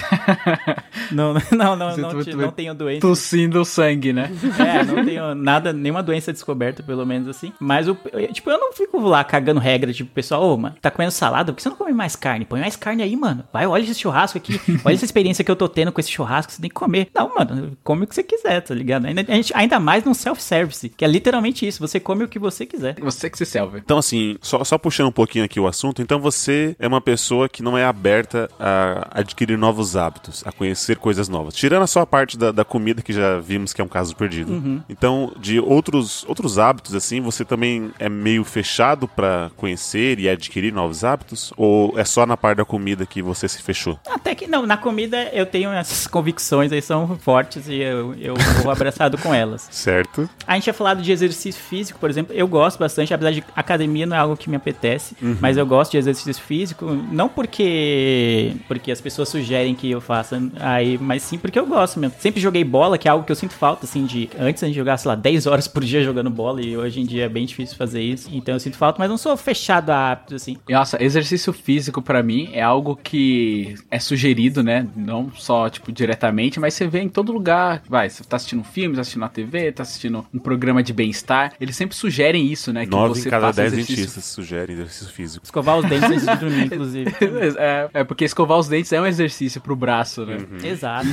não, não, não, não, te- bem. não tenho doença. Tossindo o sangue, né? É, não tenho nada, nenhuma doença descoberta, pelo menos assim. Mas, o, eu- tipo, eu não fico lá cagando regra, tipo, pessoal, ô, mano, tá comendo salada? Por que você não come mais carne? Põe mais carne aí, mano. Vai, olha esse churrasco aqui. Olha essa experiência que eu tô tendo com esse churrasco, você tem que comer. Não, mano, come o que você quiser, tá ligado? Ainda, a gente, ainda mais num self-service, que é literalmente isso, você come o que você quiser. Você que se selva. Então, assim, só, só puxando um pouquinho aqui o assunto, então você é uma pessoa que não é aberta a adquirir novos hábitos, a conhecer coisas novas. Tirando a sua parte da, da comida, que já vimos que é um caso perdido. Então, de outros, outros hábitos, assim, você também é meio fechado pra conhecer e adquirir novos hábitos? Ou é só na parte da comida que você se fechou? Até que não, na comida eu tenho essas convicções aí, são fortes e eu, eu vou abraçado com elas. Certo? A gente tinha falado de exercício físico, por exemplo. Eu gosto bastante, apesar de academia não é algo que me apetece, mas eu gosto de exercício físico, não porque porque as pessoas sugerem que eu faça aí, mas sim porque eu gosto mesmo. Sempre joguei bola, que é algo que eu sinto falta, assim, de antes a gente jogava, sei lá, 10 horas por dia jogando bola e hoje em dia é bem difícil fazer isso. Então eu sinto falta, mas não sou fechado a hábitos, assim. Nossa, exercício físico pra mim é algo que é sugerido, né? Não só, tipo, diretamente, mas você vê em todo lugar. Vai, você tá assistindo um filme, tá assistindo na TV, tá assistindo um programa de bem-estar. Eles sempre sugerem isso, né? Que Nove você em cada dez exercício dentistas sugerem exercício físico. Escovar os dentes antes de dormir, inclusive. É, é porque escovar os dentes é um exercício pro braço, né? Exato.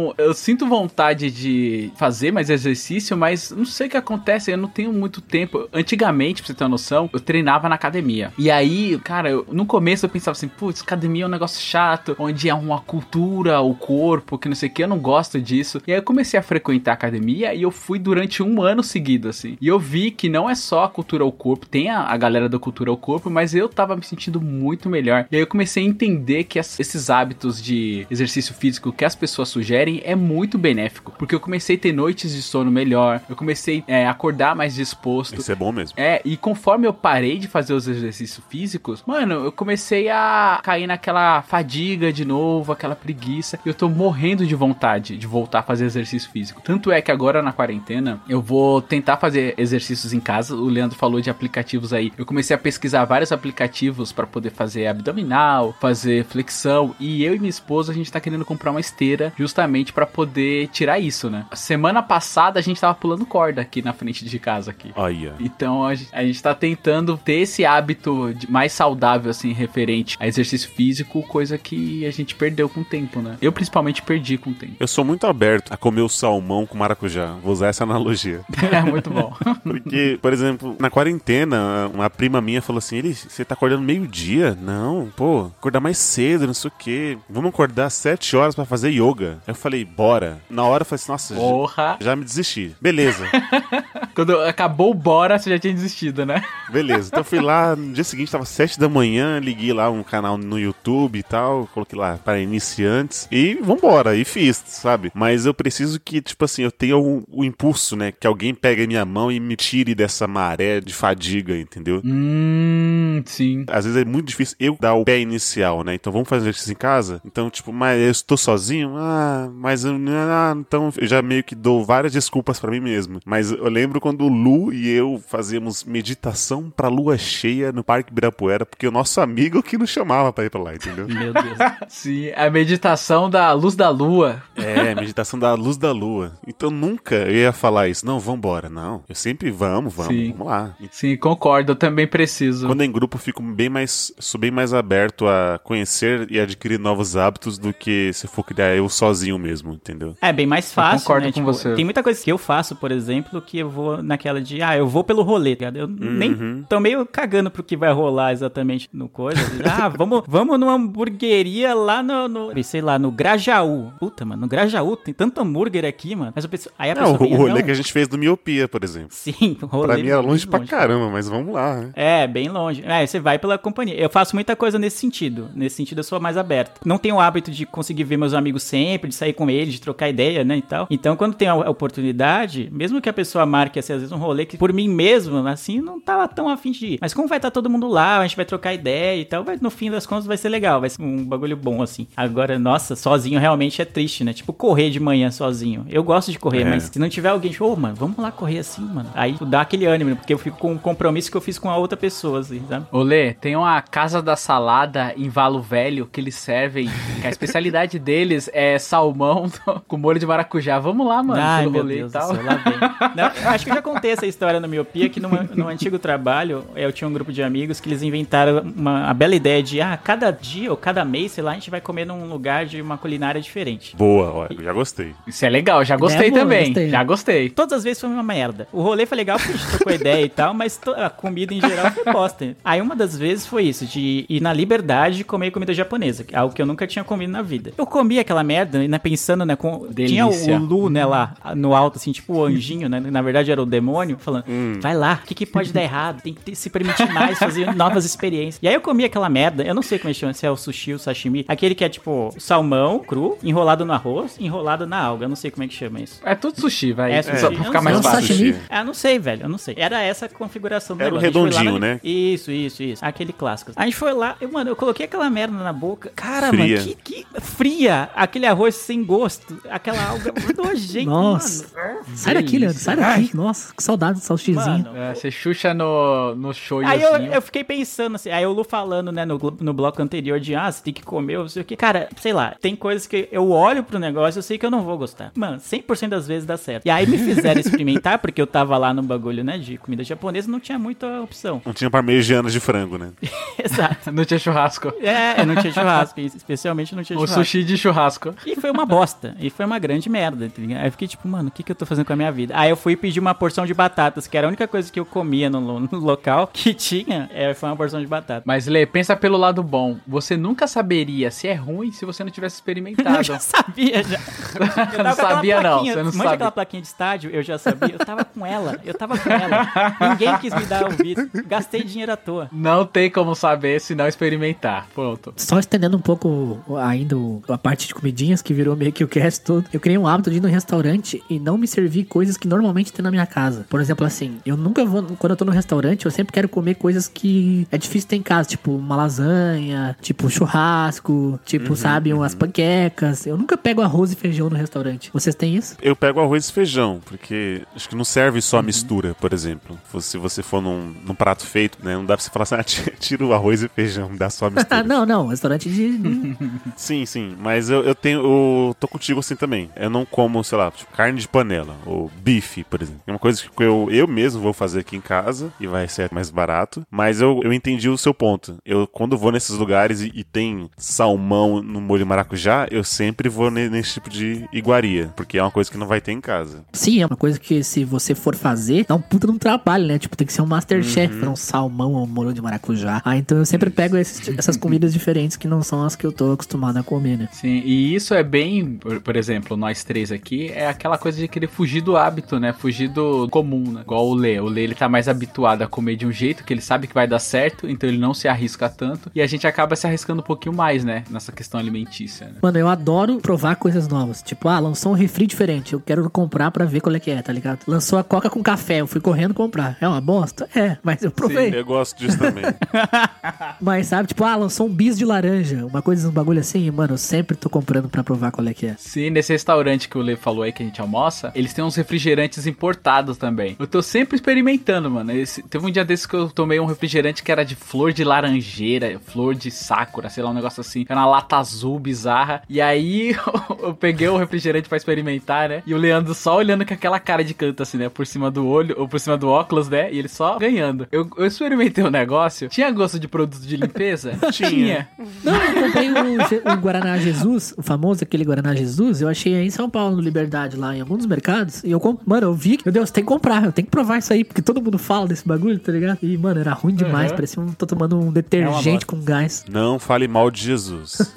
Então, eu sinto vontade de fazer mais exercício, mas não sei o que acontece, eu não tenho muito tempo. Antigamente, pra você ter uma noção, eu treinava na academia. E aí, cara, eu- no começo eu pensava assim, putz, academia é um negócio chato, onde é uma cultura, o corpo, que não sei o que, eu não gosto disso. E aí eu comecei a frequentar a academia e eu fui durante um ano seguido, assim. E eu vi que não é só a cultura ao corpo, tem a, a galera da cultura ao corpo, mas eu tava me sentindo muito melhor. E aí eu comecei a entender que as- esses hábitos de exercício físico que as pessoas sugerem é muito benéfico. Porque eu comecei a ter noites de sono melhor, eu comecei é, a acordar mais disposto. Isso é bom mesmo. É, e conforme eu parei de fazer os exercícios físicos, mano, eu comecei a cair naquela fadiga de novo, aquela preguiça. E eu tô morrendo de vontade de voltar a fazer exercício físico. Tanto é que agora na quarentena eu vou tentar fazer exercícios em casa. O Leandro falou de aplicativos aí. Eu comecei a pesquisar vários aplicativos pra poder fazer abdominal, fazer flexão. E eu e minha esposa a gente tá querendo comprar uma esteira justamente pra poder tirar isso, né? Semana passada a gente tava pulando corda aqui na frente de casa aqui. Olha. Então a gente, a gente tá tentando ter esse hábito mais saudável, assim, referente a exercício físico, coisa que a gente perdeu com o tempo, né? Eu principalmente perdi com o tempo. Eu sou muito aberto a comer o salmão com maracujá. Vou usar essa analogia. É muito bom. Porque, por exemplo, na quarentena, uma prima minha falou assim: Ele, você tá acordando meio-dia? Não, pô, acordar mais cedo, não sei o quê. Vamos acordar sete horas pra fazer yoga. Eu falei, bora. Na hora eu falei assim, nossa, já, Porra! já me desisti. Beleza, Quando acabou o bora, você já tinha desistido, né? beleza. Então eu fui lá, no dia seguinte tava sete da manhã, liguei lá um canal no YouTube e tal, coloquei lá para iniciantes e vambora, e fiz, sabe? Mas eu preciso que, tipo assim, eu tenha o, o impulso, né? Que alguém pegue a minha mão e me tire dessa maré de fadiga, entendeu? Hum, sim. Às vezes é muito difícil eu dar o pé inicial, né? Então vamos fazer exercício em casa? Então, tipo, mas eu estou sozinho? Ah, mas eu. Ah, então eu já meio que dou várias desculpas pra mim mesmo. Mas eu lembro quando o Lu e eu fazíamos meditação pra lua cheia no Parque Ibirapuera, porque o nosso amigo que nos chamava pra ir pra lá, entendeu? Meu Deus. Sim, a meditação da luz da lua. É, meditação da luz da lua. Então nunca eu ia falar isso. Não, vambora. Não. Eu sempre vamos, vamos, Sim. vamos lá. Sim, concordo, eu também preciso. Quando é em grupo, eu fico bem mais. sou bem mais aberto a conhecer e adquirir novos hábitos do que se for criar eu sozinho mesmo, entendeu? É bem mais fácil, concordo né? com Tipo, você. Tem muita coisa que eu faço, por exemplo, que eu vou naquela de, ah, eu vou pelo rolê, tá ligado? Eu nem tô meio cagando pro que vai rolar exatamente no coisa. ah, vamos, vamos numa hamburgueria lá no, no, sei lá, no Grajaú. Puta, mano, no Grajaú tem tanto hambúrguer aqui, mano. Mas eu penso, aí a Não, pessoa o rolê não, que a gente fez do Miopia, por exemplo. Sim, o rolê. Pra mim era bem longe pra caramba, mas vamos lá, né? É, bem longe. É, você vai pela companhia. Eu faço muita coisa nesse sentido. Nesse sentido, eu sou mais aberto. Não tenho o hábito de conseguir ver meus amigos sempre, de sair com eles, de trocar ideia, né, e tal. Então, quando tem a oportunidade, mesmo que a pessoa marque, assim, às vezes, um rolê que por mim mesmo, assim, não tava tão afim de ir. Mas como vai estar todo mundo lá, a gente vai trocar ideia e tal, vai, no fim das contas vai ser legal, vai ser um bagulho bom, assim. Agora, nossa, sozinho realmente é triste, né? Tipo, correr de manhã sozinho. Eu gosto de correr, É. mas se não tiver alguém, tipo, ô, mano, vamos lá correr assim, mano. Aí dá aquele ânimo, porque eu fico com um compromisso que eu fiz com a outra pessoa, assim, sabe? Olê, tem uma casa da salada em Valo Velho que eles servem. Que a especialidade deles é salmão com molho de maracujá. Vamos lá, mano, Ai, meu rolê Deus e tal. do céu, lá vem. Não, acho que eu já contei essa história no Miopia, que numa- no antigo trabalho, eu tinha um grupo de amigos que eles inventaram uma, a bela ideia de, ah, cada dia ou cada mês, sei lá, a gente vai comer num lugar de uma culinária diferente. Boa, ó, eu já gostei. Isso é legal, já gostei É, também. gostei. Já gostei. Todas as vezes foi uma merda. O rolê foi legal porque a gente trocou ideia e tal, mas a comida em geral foi bosta. Aí uma das vezes foi isso, de ir na liberdade e comer comida japonesa, que é algo que eu nunca tinha comido na vida. Eu comi aquela merda, né, pensando, né, com... Tinha o Lu, né, lá no alto, assim, tipo o anjinho, né, na verdade era o demônio, falando, vai lá, o que, que pode dar errado? Tem que ter- se permitir mais, fazer novas experiências. E aí eu comi aquela merda, eu não sei como é que chama, se é o sushi ou sashimi, aquele que é tipo salmão cru, enrolado no arroz, enrolado na alga, eu não sei como é que chama isso. É tudo sushi, vai. É Só sushi. pra ficar Eu mais fácil. Sashimi? Sushi. Ah, não sei, velho, eu não sei. Era essa a configuração do Era o redondinho, né? Isso, isso, isso. Aquele clássico. A gente foi lá, eu, mano, eu coloquei aquela merda na boca. Cara, Fria. mano, que, que fria. Aquele arroz sem gosto. Aquela alga nojenta, Nossa. mano. Sai daqui, Leandro, sai daqui. Nossa, que saudade do salchizinho. Mano, É, você xuxa no, no show Aí eu, eu fiquei pensando assim, aí o Lu falando, né, no, no bloco anterior de, ah, você tem que comer, eu sei o que. Cara, sei lá, tem coisas que eu olho pro negócio eu sei que eu não vou gostar. Mano, 100% das vezes dá certo. E aí me fizeram experimentar, porque eu tava lá no bagulho, né, de comida japonesa, não tinha muita opção. Não tinha parmegiana de frango, né? Exato. Não tinha churrasco. É, não tinha churrasco, especialmente não tinha O churrasco. sushi de churrasco. E foi uma bosta. E foi uma grande merda. tá? Aí eu fiquei tipo, mano, o que, que eu tô fazendo com a minha vida? Aí eu fui pedir uma porção de batatas, que era a única coisa que eu comia no, no local que tinha. É, foi uma porção de batata. Mas, Lê, pensa pelo lado bom. Você nunca saberia se é ruim se você não tivesse Eu experimentado. já sabia, já. Eu aquela sabia, não, você não manja sabe. aquela plaquinha de estádio? Eu já sabia. Eu tava com ela. Eu tava com ela. Ninguém quis me dar ouvido. Gastei dinheiro à toa. Não tem como saber se não experimentar. Pronto. Só estendendo um pouco ainda a parte de comidinhas, que virou meio que o cast todo. Eu criei um hábito de ir no restaurante e não me servir coisas que normalmente tem na minha casa. Por exemplo, assim, eu nunca vou. Quando eu tô no restaurante, eu sempre quero comer coisas que é difícil ter em casa. Tipo, uma lasanha, tipo churrasco, tipo, sabe, umas panquecas. Eu nunca pego arroz e feijão no restaurante. Vocês têm isso? Eu pego arroz e feijão, porque acho que não serve Uhum. só a mistura, por exemplo. Se você for num, num prato feito, né? Não dá pra você falar assim, ah, tira- o arroz e feijão, me dá só a mistura. não, não. Restaurante de. sim, sim, mas eu, eu tenho. Eu tô contigo assim também. Eu não como, sei lá, tipo, carne de panela, ou bife, por exemplo. É uma coisa que eu, eu mesmo vou fazer aqui em casa e vai ser mais barato. Mas eu, eu entendi o seu ponto. Eu, quando vou nesses lugares e, e tem salmão no molho maracujá, eu sempre vou ne- nesse tipo de iguaria, porque é uma coisa que não vai ter em casa. Sim, é uma coisa que se você for fazer, dá um puta de um trabalho, né? Tipo, tem que ser um Masterchef pra um salmão ou um molho de maracujá. Ah, então eu sempre pego esses- essas comidas diferentes que não são as que eu tô acostumado a comer, né? Sim, e isso é bem, por, por exemplo, nós três aqui, é aquela coisa de querer fugir do hábito, né? Fugir do comum, né? Igual o Lê. O Lê, ele tá mais habituado a comer de um jeito que ele sabe que vai dar certo, então ele não se arrisca tanto. E a gente acaba se arriscando um pouquinho mais, né? Nessa questão alimentícia, né? Mano, eu adoro provar coisas novas. Tipo, ah, lançou um refri diferente. Eu quero comprar pra ver qual é que é, tá ligado? Lançou a coca com café. Eu fui correndo comprar. É uma bosta? É, mas eu provei. Eu gosto disso também. Mas sabe, tipo, ah, lançou um bis de laranja. Uma coisa, um bagulho assim. e, Mano, eu sempre tô comprando pra provar qual é que é. Sim, nesse restaurante que o Lê falou aí que a gente almoça, eles têm uns refrigerantes testado também. Eu tô sempre experimentando, mano. Esse- teve um dia desses que eu tomei um refrigerante que era de flor de laranjeira, flor de sakura, sei lá, um negócio assim. Era uma lata azul bizarra. E aí eu peguei o refrigerante pra experimentar, né? E o Leandro só olhando com aquela cara de canto, assim, né? Por cima do olho, ou por cima do óculos, né? E ele só ganhando. Eu, eu experimentei o negócio. Tinha gosto de produto de limpeza? Tinha. Não, eu comprei o, o Guaraná Jesus, o famoso aquele Guaraná Jesus, eu achei aí em São Paulo, no Liberdade, lá em algum dos mercados. E eu, comp- mano, eu vi, que, meu Deus, tem que comprar, eu tenho que provar isso aí, porque todo mundo fala desse bagulho, tá ligado? E, mano, era ruim demais, Uhum. parecia um, tô tomando um detergente com gás. Não fale mal de Jesus.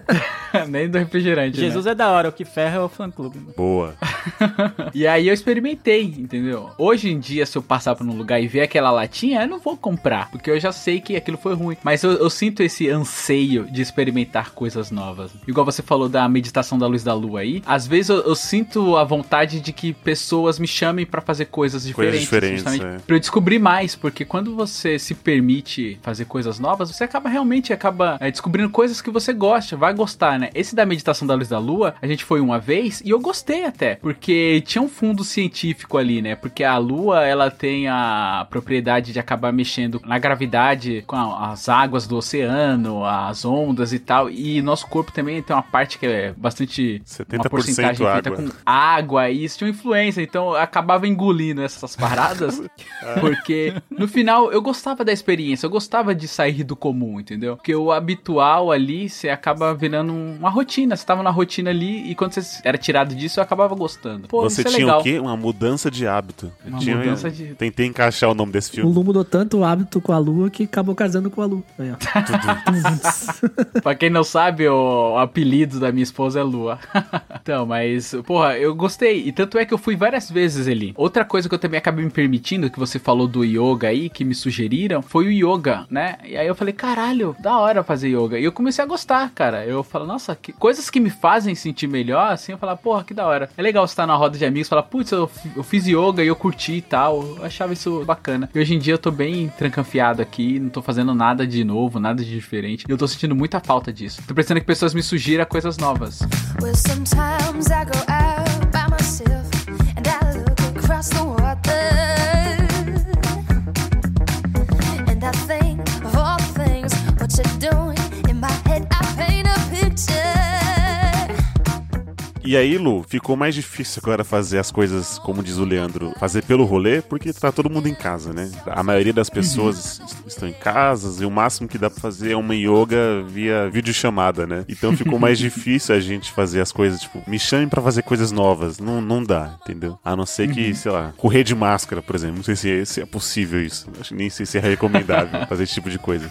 Nem do refrigerante. né? Jesus é da hora, o que ferra é o fã clube. mano. Boa. E aí eu experimentei, entendeu? Hoje em dia, se eu passar por um lugar e ver aquela latinha, eu não vou comprar, porque eu já sei que aquilo foi ruim. Mas eu, eu sinto esse anseio de experimentar coisas novas. Igual você falou da meditação da luz da lua aí, às vezes eu, eu sinto a vontade de que pessoas me chamem pra fazer coisas diferentes. diferentes, justamente é. Pra eu descobrir mais, porque quando você se permite fazer coisas novas, você acaba realmente acaba é, descobrindo coisas que você gosta, vai gostar, né? Esse da meditação da luz da lua, a gente foi uma vez e eu gostei até, porque tinha um fundo científico ali, né? Porque a lua, ela tem a propriedade de acabar mexendo na gravidade com a- as águas do oceano, as ondas e tal, e nosso corpo também tem uma parte que é bastante 70% uma porcentagem feita água. com água e isso tinha uma influência, então eu acabava engolindo essas paradas, porque no final eu gostava da experiência, eu gostava de sair do comum, entendeu? Porque o habitual ali, você acaba virando um- uma rotina, você tava na rotina ali e quando você era tirado disso, eu acabava gostando. Pô, Você isso é tinha legal. o quê? Uma mudança de hábito. Eu Uma tinha- mudança de- Tentei encaixar o nome desse O filme. Lu mudou tanto o hábito com a lua que acabou casando com a lua. Aí, ó. pra quem não sabe, o, o apelido da minha esposa é Lua. então, mas, porra, eu gostei. E tanto é que eu fui várias vezes ali. Outra coisa que eu também acabei me permitindo, que você falou do yoga aí, que me sugeriram, foi o yoga, né? E aí eu falei, caralho, da hora fazer yoga. E eu comecei a gostar, cara. Eu falo, nossa, que coisas que me fazem sentir melhor, assim, eu falo, porra, que da hora. É legal estar na roda de amigos e falar, putz, eu, eu fiz yoga e eu curti e tal. Eu achava isso bacana. E hoje em dia eu tô bem trancanfiado aqui, não tô fazendo nada de novo, nada de diferente. E eu tô sentindo muita falta disso. Tô precisando que pessoas me sugiram coisas novas. Well, sometimes I go out by myself and I look across the water. E aí, Lu, ficou mais difícil agora fazer as coisas, como diz o Leandro, fazer pelo rolê, porque tá todo mundo em casa, né? A maioria das pessoas est- estão em casas e o máximo que dá pra fazer é uma yoga via videochamada, né? Então ficou mais difícil a gente fazer as coisas, tipo, me chamem pra fazer coisas novas. Não, não dá, entendeu? A não ser que, sei lá, correr de máscara, por exemplo. Não sei se é, se é possível isso. Nem sei se é recomendável fazer esse tipo de coisa.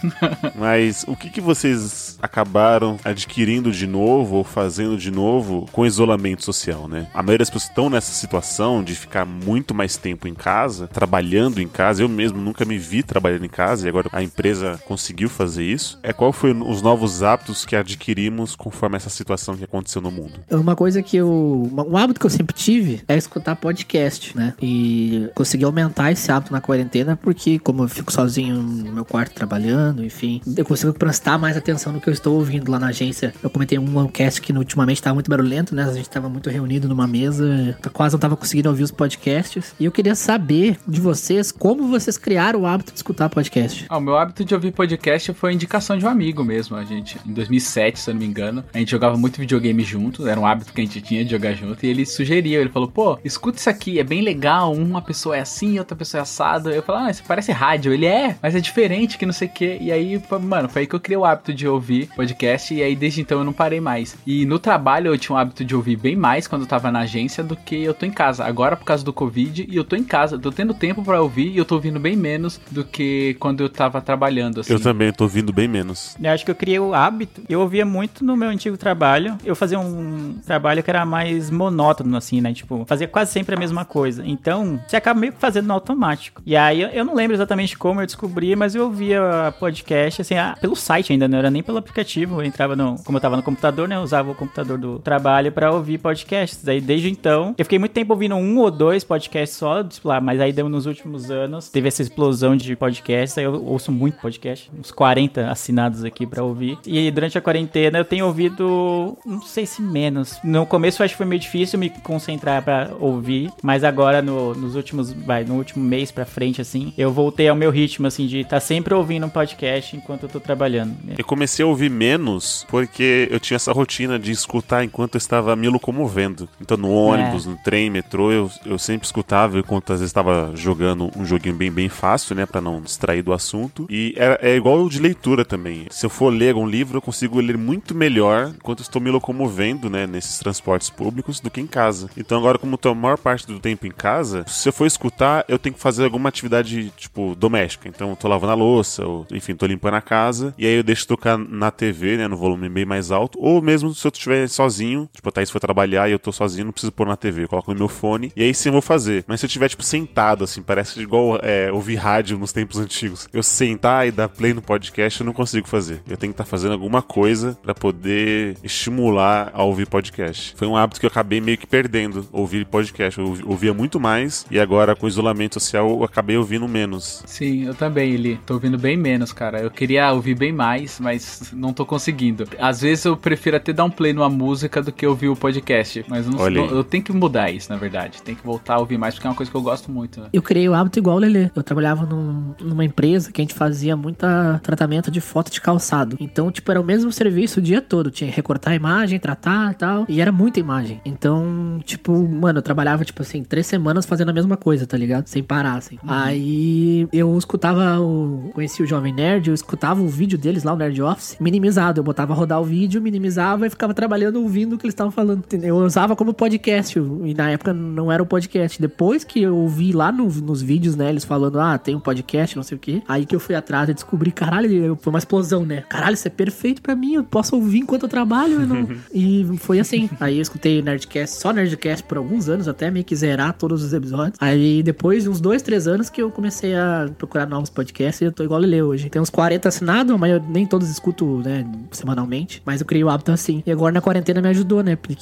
Mas o que, que vocês acabaram adquirindo de novo ou fazendo de novo com isolamento social, né? A maioria das pessoas estão nessa situação de ficar muito mais tempo em casa, trabalhando em casa. Eu mesmo nunca me vi trabalhando em casa e agora a empresa conseguiu fazer isso. É qual foi os novos hábitos que adquirimos conforme essa situação que aconteceu no mundo? Uma coisa que eu. Um hábito que eu sempre tive é escutar podcast, né? E consegui aumentar esse hábito na quarentena, porque, como eu fico sozinho no meu quarto trabalhando, enfim, eu consigo prestar mais atenção no que eu estou ouvindo lá na agência. Eu comentei um cast que ultimamente estava muito barulhento, né? Gente estava muito reunido numa mesa, quase não estava conseguindo ouvir os podcasts. E eu queria saber de vocês como vocês criaram o hábito de escutar podcast. Ah, o meu hábito de ouvir podcast foi indicação de um amigo mesmo. A gente, em 2007, se eu não me engano, a gente jogava muito videogame junto. Era um hábito que a gente tinha de jogar junto. E ele sugeria, ele falou: pô, escuta isso aqui, é bem legal. Uma pessoa é assim, outra pessoa é assado. Eu falei: ah, isso parece rádio. Ele é, mas é diferente, que não sei o quê. E aí, mano, foi aí que eu criei o hábito de ouvir podcast. E aí, desde então, eu não parei mais. E no trabalho, eu tinha o hábito de ouvir bem mais quando eu tava na agência do que eu tô em casa. Agora, por causa do Covid, e eu tô em casa, tô tendo tempo pra ouvir e eu tô ouvindo bem menos do que quando eu tava trabalhando, assim. Eu também tô ouvindo bem menos. Eu acho que eu criei o hábito. Eu ouvia muito no meu antigo trabalho. Eu fazia um trabalho que era mais monótono, assim, né? Tipo, fazia quase sempre a mesma coisa. Então, você acaba meio que fazendo no automático. E aí, eu- não lembro exatamente como eu descobri, mas eu ouvia podcast, assim, ah, pelo site ainda, não era nem pelo aplicativo. Eu entrava no. Como eu tava no computador, né? Eu usava o computador do trabalho ouvir podcasts. Aí desde então, eu fiquei muito tempo ouvindo um ou dois podcasts só, tipo lá, mas aí deu nos últimos anos, teve essa explosão de podcasts, aí eu ouço muito podcast, uns 40 assinados aqui pra ouvir. E durante a quarentena eu tenho ouvido, não sei se menos. No começo acho que foi meio difícil me concentrar pra ouvir, mas agora no- nos últimos, vai, no último mês pra frente assim, eu voltei ao meu ritmo assim de estar sempre ouvindo um podcast enquanto eu tô trabalhando. Eu comecei a ouvir menos porque eu tinha essa rotina de escutar enquanto eu estava me locomovendo. Então no ônibus, no trem, metrô, eu, eu sempre escutava enquanto às vezes estava jogando um joguinho bem, bem fácil, né? Pra não distrair do assunto. E é, é igual o de leitura também. Se eu for ler um livro, eu consigo ler muito melhor enquanto estou me locomovendo, né? Nesses transportes públicos do que em casa. Então agora, como tô a maior parte do tempo em casa, se eu for escutar, eu tenho que fazer alguma atividade, tipo, doméstica. Então eu tô lavando a louça, ou enfim, tô limpando a casa. E aí eu deixo tocar na TV, né? No volume bem mais alto. Ou mesmo se eu estiver sozinho, tipo, a Thaís foi trabalhar e eu tô sozinho, não preciso pôr na TV. Eu coloco no meu fone. E aí sim eu vou fazer. Mas se eu estiver, tipo, sentado, assim, parece igual é, ouvir rádio nos tempos antigos. Eu sentar e dar play no podcast, eu não consigo fazer. Eu tenho que estar fazendo alguma coisa pra poder estimular a ouvir podcast. Foi um hábito que eu acabei meio que perdendo, ouvir podcast. Eu ouvi- ouvia muito mais e agora com o isolamento social eu acabei ouvindo menos. Sim, eu também, Eli. Tô ouvindo bem menos, cara. Eu queria ouvir bem mais, mas não tô conseguindo. Às vezes eu prefiro até dar um play numa música do que ouvir o podcast. Mas eu, não, aí. eu tenho que mudar isso, na verdade. Tem que voltar a ouvir mais, porque é uma coisa que eu gosto muito, né? Eu criei o hábito igual o Lelê. Eu trabalhava num- numa empresa que a gente fazia muita tratamento de foto de calçado. Então, tipo, era o mesmo serviço o dia todo. Tinha que recortar a imagem, tratar e tal. E era muita imagem. Então, tipo, mano, eu trabalhava, tipo assim, três semanas fazendo a mesma coisa, tá ligado? Sem parar, assim. Aí eu escutava o. Conheci o Jovem Nerd, eu escutava o vídeo deles lá, o Nerd Office, minimizado. Eu botava rodar o vídeo, minimizava e ficava trabalhando ouvindo o que eles estavam falando. Entendeu? Eu usava como podcast. E na época não era o podcast. Depois que eu ouvi lá no- nos vídeos, né, eles falando, ah, tem um podcast, não sei o quê. Aí que eu fui atrás e descobri, caralho, foi uma explosão, né? Caralho, isso é perfeito pra mim. Eu posso ouvir enquanto eu trabalho. eu não- e foi assim. Aí eu escutei Nerdcast, só Nerdcast por alguns anos, até meio que zerar todos os episódios. Aí depois de uns dois, três anos que eu comecei a procurar novos podcasts e eu tô igual o Lele hoje. Tem uns 40 assinados, mas eu nem todos escuto, né, semanalmente. Mas eu criei o hábito assim. E agora na quarentena me ajudou, né? Porque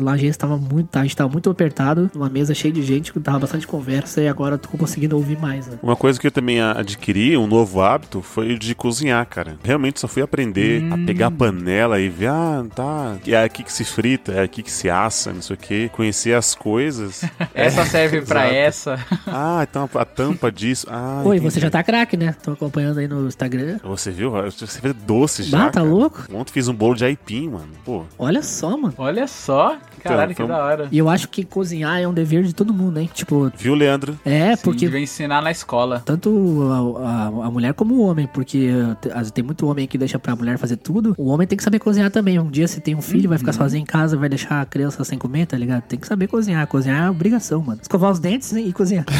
lá a gente tava muito, tá, a gente tava muito apertado, uma mesa cheia de gente, tava bastante conversa e agora eu tô conseguindo ouvir mais, né? Uma coisa que eu também adquiri, um novo hábito, foi o de cozinhar, cara. Realmente só fui aprender a pegar a panela e ver, ah, tá, é aqui que se frita, é aqui que se assa, não sei o quê. Conhecer as coisas. Essa serve pra exato. essa. Ah, então a tampa disso. Ah, Oi, entendi. você já tá craque, né? Tô acompanhando aí no Instagram. Você viu? Você fez doce já. Ah, tá cara. louco? Ontem fiz um bolo de aipim, mano. Pô, Olha só, mano. Olha só. Caralho, Então, que da hora. E eu acho que cozinhar é um dever de todo mundo, hein? Tipo, viu, Leandro? é, Sim, porque devia ensinar na escola. tanto a, a- a mulher como o homem, porque às- tem muito homem que deixa pra mulher fazer tudo. O homem tem que saber cozinhar também. Um dia você tem um filho, vai ficar sozinho em casa, vai deixar a criança sem comer, tá ligado? Tem que saber cozinhar. Cozinhar é obrigação, mano. Escovar os dentes e cozinhar.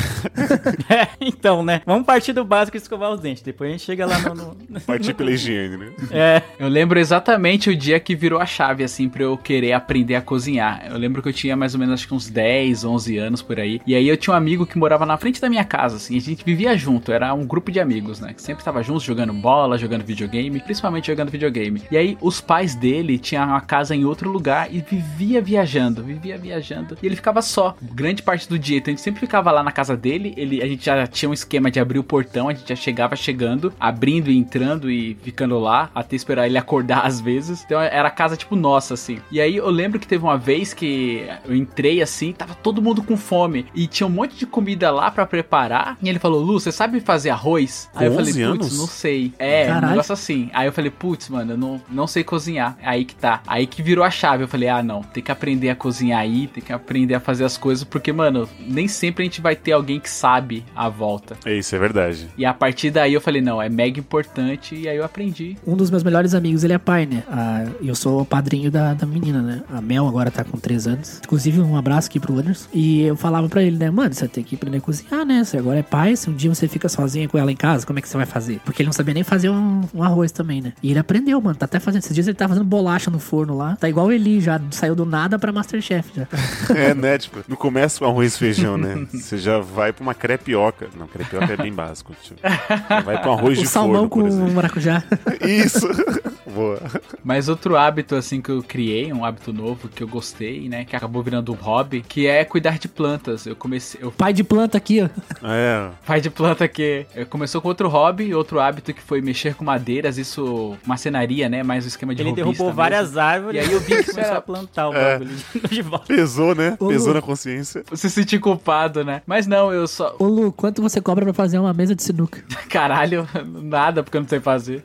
É, então, né? Vamos partir do básico e escovar os dentes. Depois a gente chega lá no. no... Partir pela higiene, né? É. Eu lembro exatamente o dia que virou a chave, assim, pra eu querer aprender a cozinhar. Eu lembro que eu tinha mais ou menos, acho que uns 10, 11 anos por aí. E aí eu tinha um amigo que morava na frente da minha casa, assim. A gente vivia junto, era um grupo de amigos, né? Que sempre tava juntos, jogando bola, jogando videogame, principalmente jogando videogame. E aí os pais dele tinham uma casa em outro lugar e vivia viajando, vivia viajando. E ele ficava só, grande parte do dia. Então a gente sempre ficava lá na casa dele. Ele, a gente já tinha um esquema de abrir o portão, a gente já chegava chegando, abrindo e entrando e ficando lá, até esperar ele acordar às vezes. Então era casa tipo nossa, assim. E aí eu lembro que teve uma vez que eu entrei assim, tava todo mundo com fome e tinha um monte de comida lá pra preparar. E ele falou: Lu, você sabe fazer arroz? Com aí eu falei: 11 putz, anos? não sei. É, um Caralho. negócio assim. Aí eu falei: putz, mano, eu não, não sei cozinhar. Aí que tá. Aí que virou a chave. Eu falei: ah, não, tem que aprender a cozinhar aí, tem que aprender a fazer as coisas, porque, mano, nem sempre a gente vai ter alguém que sabe a volta. É isso, é verdade. E a partir daí eu falei: não, é mega importante. E aí eu aprendi. Um dos meus melhores amigos, ele é pai, né? Ah, eu sou o padrinho da, da menina, né? A Mel agora tá com 3 anos. Inclusive, um abraço aqui pro Anderson. E eu falava pra ele, né? Mano, você tem que aprender a cozinhar, né? Você agora é pai, se um dia você fica sozinha com ela em casa, como é que você vai fazer? Porque ele não sabia nem fazer um, um arroz também, né? E ele aprendeu, mano. Tá até fazendo. Esses dias ele tá fazendo bolacha no forno lá. Tá igual ele já saiu do nada pra Masterchef já. É, né? Tipo, não começa com arroz e feijão, né? Você já vai pra uma crepioca. Não, crepioca é bem básico. Tipo, vai pra um arroz o de salmão forno, com por exemplo. maracujá. Isso. Boa. Mas outro hábito, assim, que eu criei, um hábito novo que eu gostei, né? Que acabou virando um hobby, que é cuidar de plantas. Eu comecei. Eu Pai de planta aqui, ó. É. pai de planta que eh, começou com outro hobby, outro hábito que foi mexer com madeiras, isso, marcenaria, né? Mais o esquema de Ele derrubou mesmo. várias árvores E aí eu vi que começou era- a plantar o É. bagulho de- de volta. Pesou, né? Ô, Pesou Lu. na consciência. Se sentir culpado, né? Mas não, eu só. Ô Lu, quanto você cobra pra fazer uma mesa de sinuca? Caralho, nada, porque eu não sei fazer.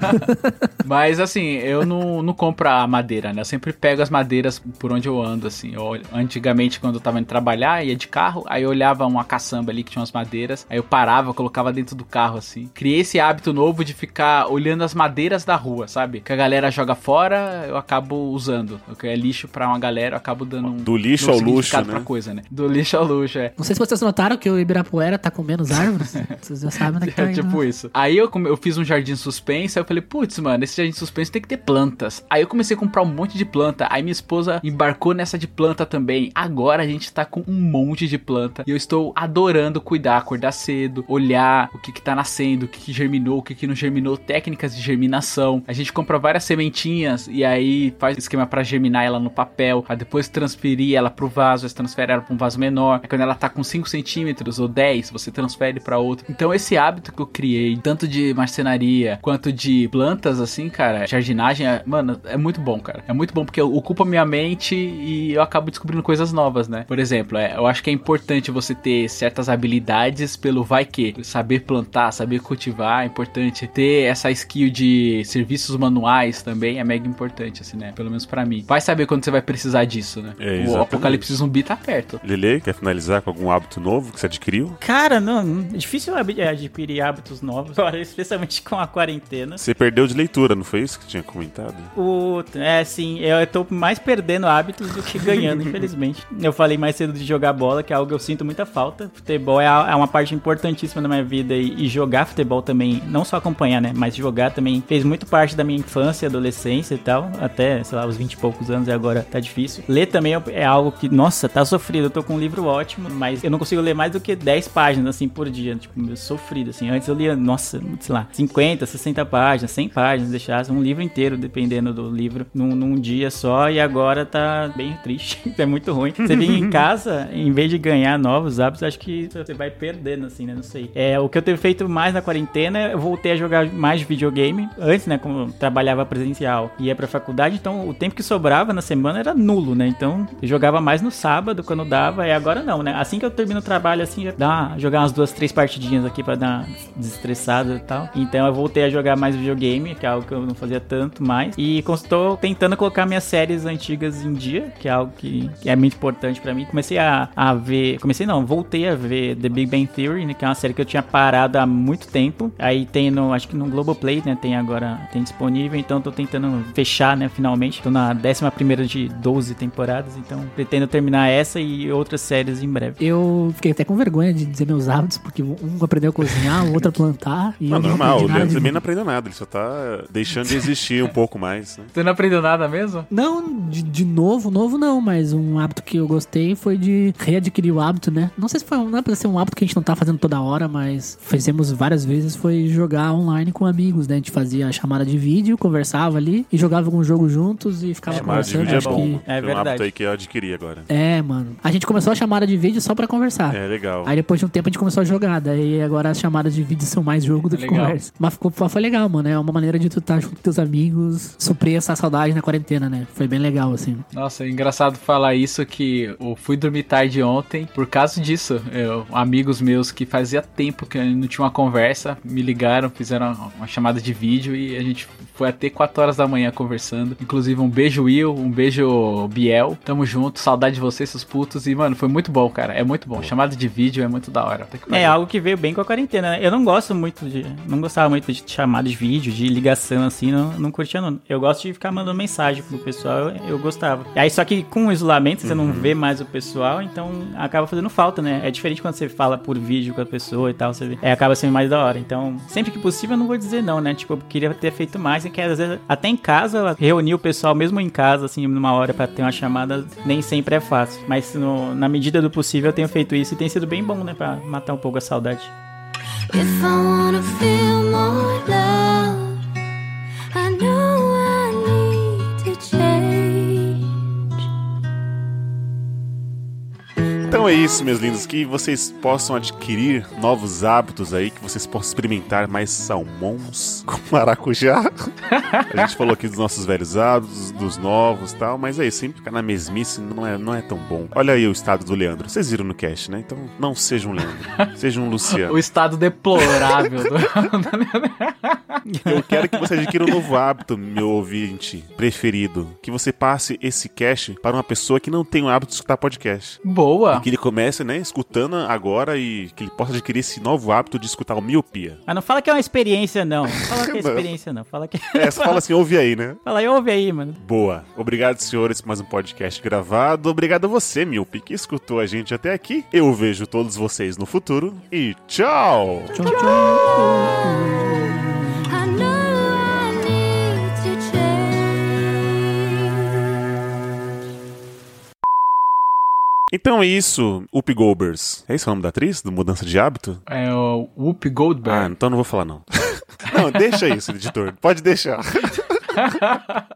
Mas assim, eu não, não compro a madeira, né? Eu sempre pego as madeiras por onde eu ando, assim. Eu, olho- antigamente, quando eu tava indo trabalhar, ia de carro, aí eu olhava uma caçamba ali que tinha umas madeiras, aí eu parava, colocava dentro do carro, assim. Criei esse hábito novo de ficar olhando as madeiras da rua, sabe? Que a galera joga fora, eu acabo usando. O que é lixo pra uma galera, eu acabo dando um. Do lixo novo ao luxo, né? Pra coisa, né? Do lixo ao luxo, é. Não sei se vocês notaram que o Ibirapuera tá com menos árvores. Vocês já sabem onde é que tá É tipo né? isso. Aí eu, eu fiz um jardim suspenso, aí eu falei, putz, mano, esse jardim suspenso tem que ter plantas. Aí eu comecei a comprar um monte de planta. Aí minha esposa embarcou nessa de planta também. Agora a gente tá com um monte de planta. E eu estou adorando cuidar, acordar cedo, olhar o que que tá nascendo, o que que germinou, o que que não germinou, técnicas de germinação. A gente compra várias sementinhas e aí faz esquema pra germinar ela no papel, pra depois transferir ela pro vaso, você transfere ela pra um vaso menor. Aí quando ela tá com 5 centímetros ou 10, você transfere pra outro. Então esse hábito que eu criei, tanto de marcenaria quanto de plantas, assim, cara, jardinagem, é- mano, é muito bom, cara. É muito bom porque ocupa minha mente e eu acabo descobrindo coisas novas, né? Por exemplo, é, eu acho que é importante você ter certas habilidades pelo vai que. Saber plantar, saber cultivar é importante. Ter essa skill de serviços manuais também é mega importante, assim, né? Pelo menos pra mim. Vai saber quando você vai precisar disso, né? É, o apocalipse zumbi tá perto. Lele, quer finalizar com algum hábito novo que você adquiriu? Cara, não, é difícil ab- adquirir hábitos novos, especialmente com a quarentena. Você perdeu de leitura, não foi isso que tinha comentado? O, é, sim, eu tô mais perdendo hábitos do que ganhando, infelizmente. Eu falei mais cedo de jogar bola, que é algo que eu sinto muita falta. Futebol é, é uma parte importantíssima da minha vida e, e jogar futebol também, não só acompanhar, né, mas jogar também fez muito parte da minha infância, adolescência e tal, até, sei lá, os 20 e poucos anos e agora tá difícil. Ler também é- é algo que, nossa, tá sofrido. Eu tô com um livro ótimo, mas eu não consigo ler mais do que 10 páginas, assim, por dia. Tipo, sofrido, assim. Antes eu lia, nossa, sei lá, 50, 60 páginas, 100 páginas, deixasse um livro inteiro, dependendo do livro, num, num dia só. E agora tá bem triste. é muito ruim. Você vem em casa, em vez de ganhar novos hábitos, acho que você vai perdendo, assim, né? Não sei. É, o que eu tenho feito mais na quarentena, eu voltei a jogar mais videogame. Antes, né, como eu trabalhava presencial e ia pra faculdade, então o tempo que sobrava na semana era nulo, né? Então eu jogava mais no sábado, quando dava, e agora não, né? Assim que eu termino o trabalho, assim, já dá jogar umas duas, três partidinhas aqui pra dar desestressada e tal. Então eu voltei a jogar mais videogame, que é algo que eu não fazia tanto mais. E estou tentando colocar minhas séries antigas em dia, que é algo que, que é muito importante pra mim. Comecei a, a ver. Comecei não, voltei a ver The Big Bang Theory, né, que é uma série que eu tinha parado há muito tempo. Aí tem no. Acho que no Globoplay, né? Tem agora. Tem disponível. Então tô tentando fechar, né? Finalmente. Tô na 11 de 12 temporadas. Então pretendo terminar essa e outras séries em breve. Eu fiquei até com vergonha de dizer meus hábitos, porque um aprendeu a cozinhar, o outro a plantar. E Não, eu não normal, o Leandro de também não aprendeu nada, ele só tá deixando de existir um pouco mais. Né? Você não aprendeu nada mesmo? Não, de, de novo, novo não, mas um hábito que eu gostei foi de readquirir o hábito, né? Não sei se foi, não é pra ser um hábito que a gente não tá fazendo toda hora, mas fizemos várias vezes, foi jogar online com amigos, né? A gente fazia a chamada de vídeo, conversava ali e jogava algum jogo juntos e ficava de conversando. vídeo é acho bom. que... É Foi um hábito verdade. aí que eu adquiri agora. É, mano. A gente começou a chamada de vídeo só pra conversar. É legal. Aí depois de um tempo a gente começou a jogar. Daí agora as chamadas de vídeo são mais jogo do que Legal. conversa. Mas ficou, foi legal, mano. É uma maneira de tu estar junto com teus amigos, suprir essa saudade na quarentena, né? Foi bem legal, assim. Nossa, é engraçado falar isso que eu fui dormir tarde ontem por causa disso. Eu, amigos meus que fazia tempo que não tinha uma conversa, me ligaram, fizeram uma chamada de vídeo e a gente foi até 4 horas da manhã conversando. Inclusive, um beijo Will, um beijo Biel. Tamo junto, saudade de vocês, seus putos. E, mano, foi muito bom, cara. É muito bom. Chamada de vídeo é muito da hora. É algo que veio bem com a quarentena. né? Eu não gosto muito de. Não gostava muito de chamada de vídeo, de ligação assim, não, não curtia não. Eu gosto de ficar mandando mensagem pro pessoal, eu, eu gostava. Aí só que com o isolamento você não vê mais o pessoal, então acaba fazendo falta, né? É diferente quando você fala por vídeo com a pessoa e tal, você vê. É, acaba sendo mais da hora. Então, sempre que possível, eu não vou dizer não, né? Tipo, eu queria ter feito mais, e que às vezes até em casa, reunir o pessoal mesmo em casa, assim, numa hora pra ter uma chamada, nem sempre é fácil. Mas no- na medida do possível eu tenho feito isso e tem sido bem bom, né? Pra matar um pouco a saudade. If I wanna feel more love, é isso, meus lindos, que vocês possam adquirir novos hábitos aí, que vocês possam experimentar mais salmões com maracujá. A gente falou aqui dos nossos velhos hábitos, dos novos e tal, mas é isso, sempre ficar na mesmice não é, não é tão bom. Olha aí o estado do Leandro. Vocês viram no cast, né? Então não seja um Leandro, seja um Luciano. O estado deplorável do... Eu quero que você adquira um novo hábito, meu ouvinte preferido. Que você passe esse cast para uma pessoa que não tem o hábito de escutar podcast. Boa. Que ele comece, né, escutando agora e que ele possa adquirir esse novo hábito de escutar o miopia. Mas não fala que é uma experiência, não. Não fala que é experiência, não. Fala que. É, você fala assim, ouve aí, né? Fala aí, ouve aí, mano. Boa. Obrigado, senhores, por mais um podcast gravado. Obrigado a você, Miopi, que escutou a gente até aqui. Eu vejo todos vocês no futuro e tchau! Tchau, tchau. I Então é isso, Up Goldbergs. É esse o nome da atriz? Do Mudança de Hábito? É o Whoopi Ah, Goldberg. então não vou falar não. não, deixa isso, editor. Pode deixar.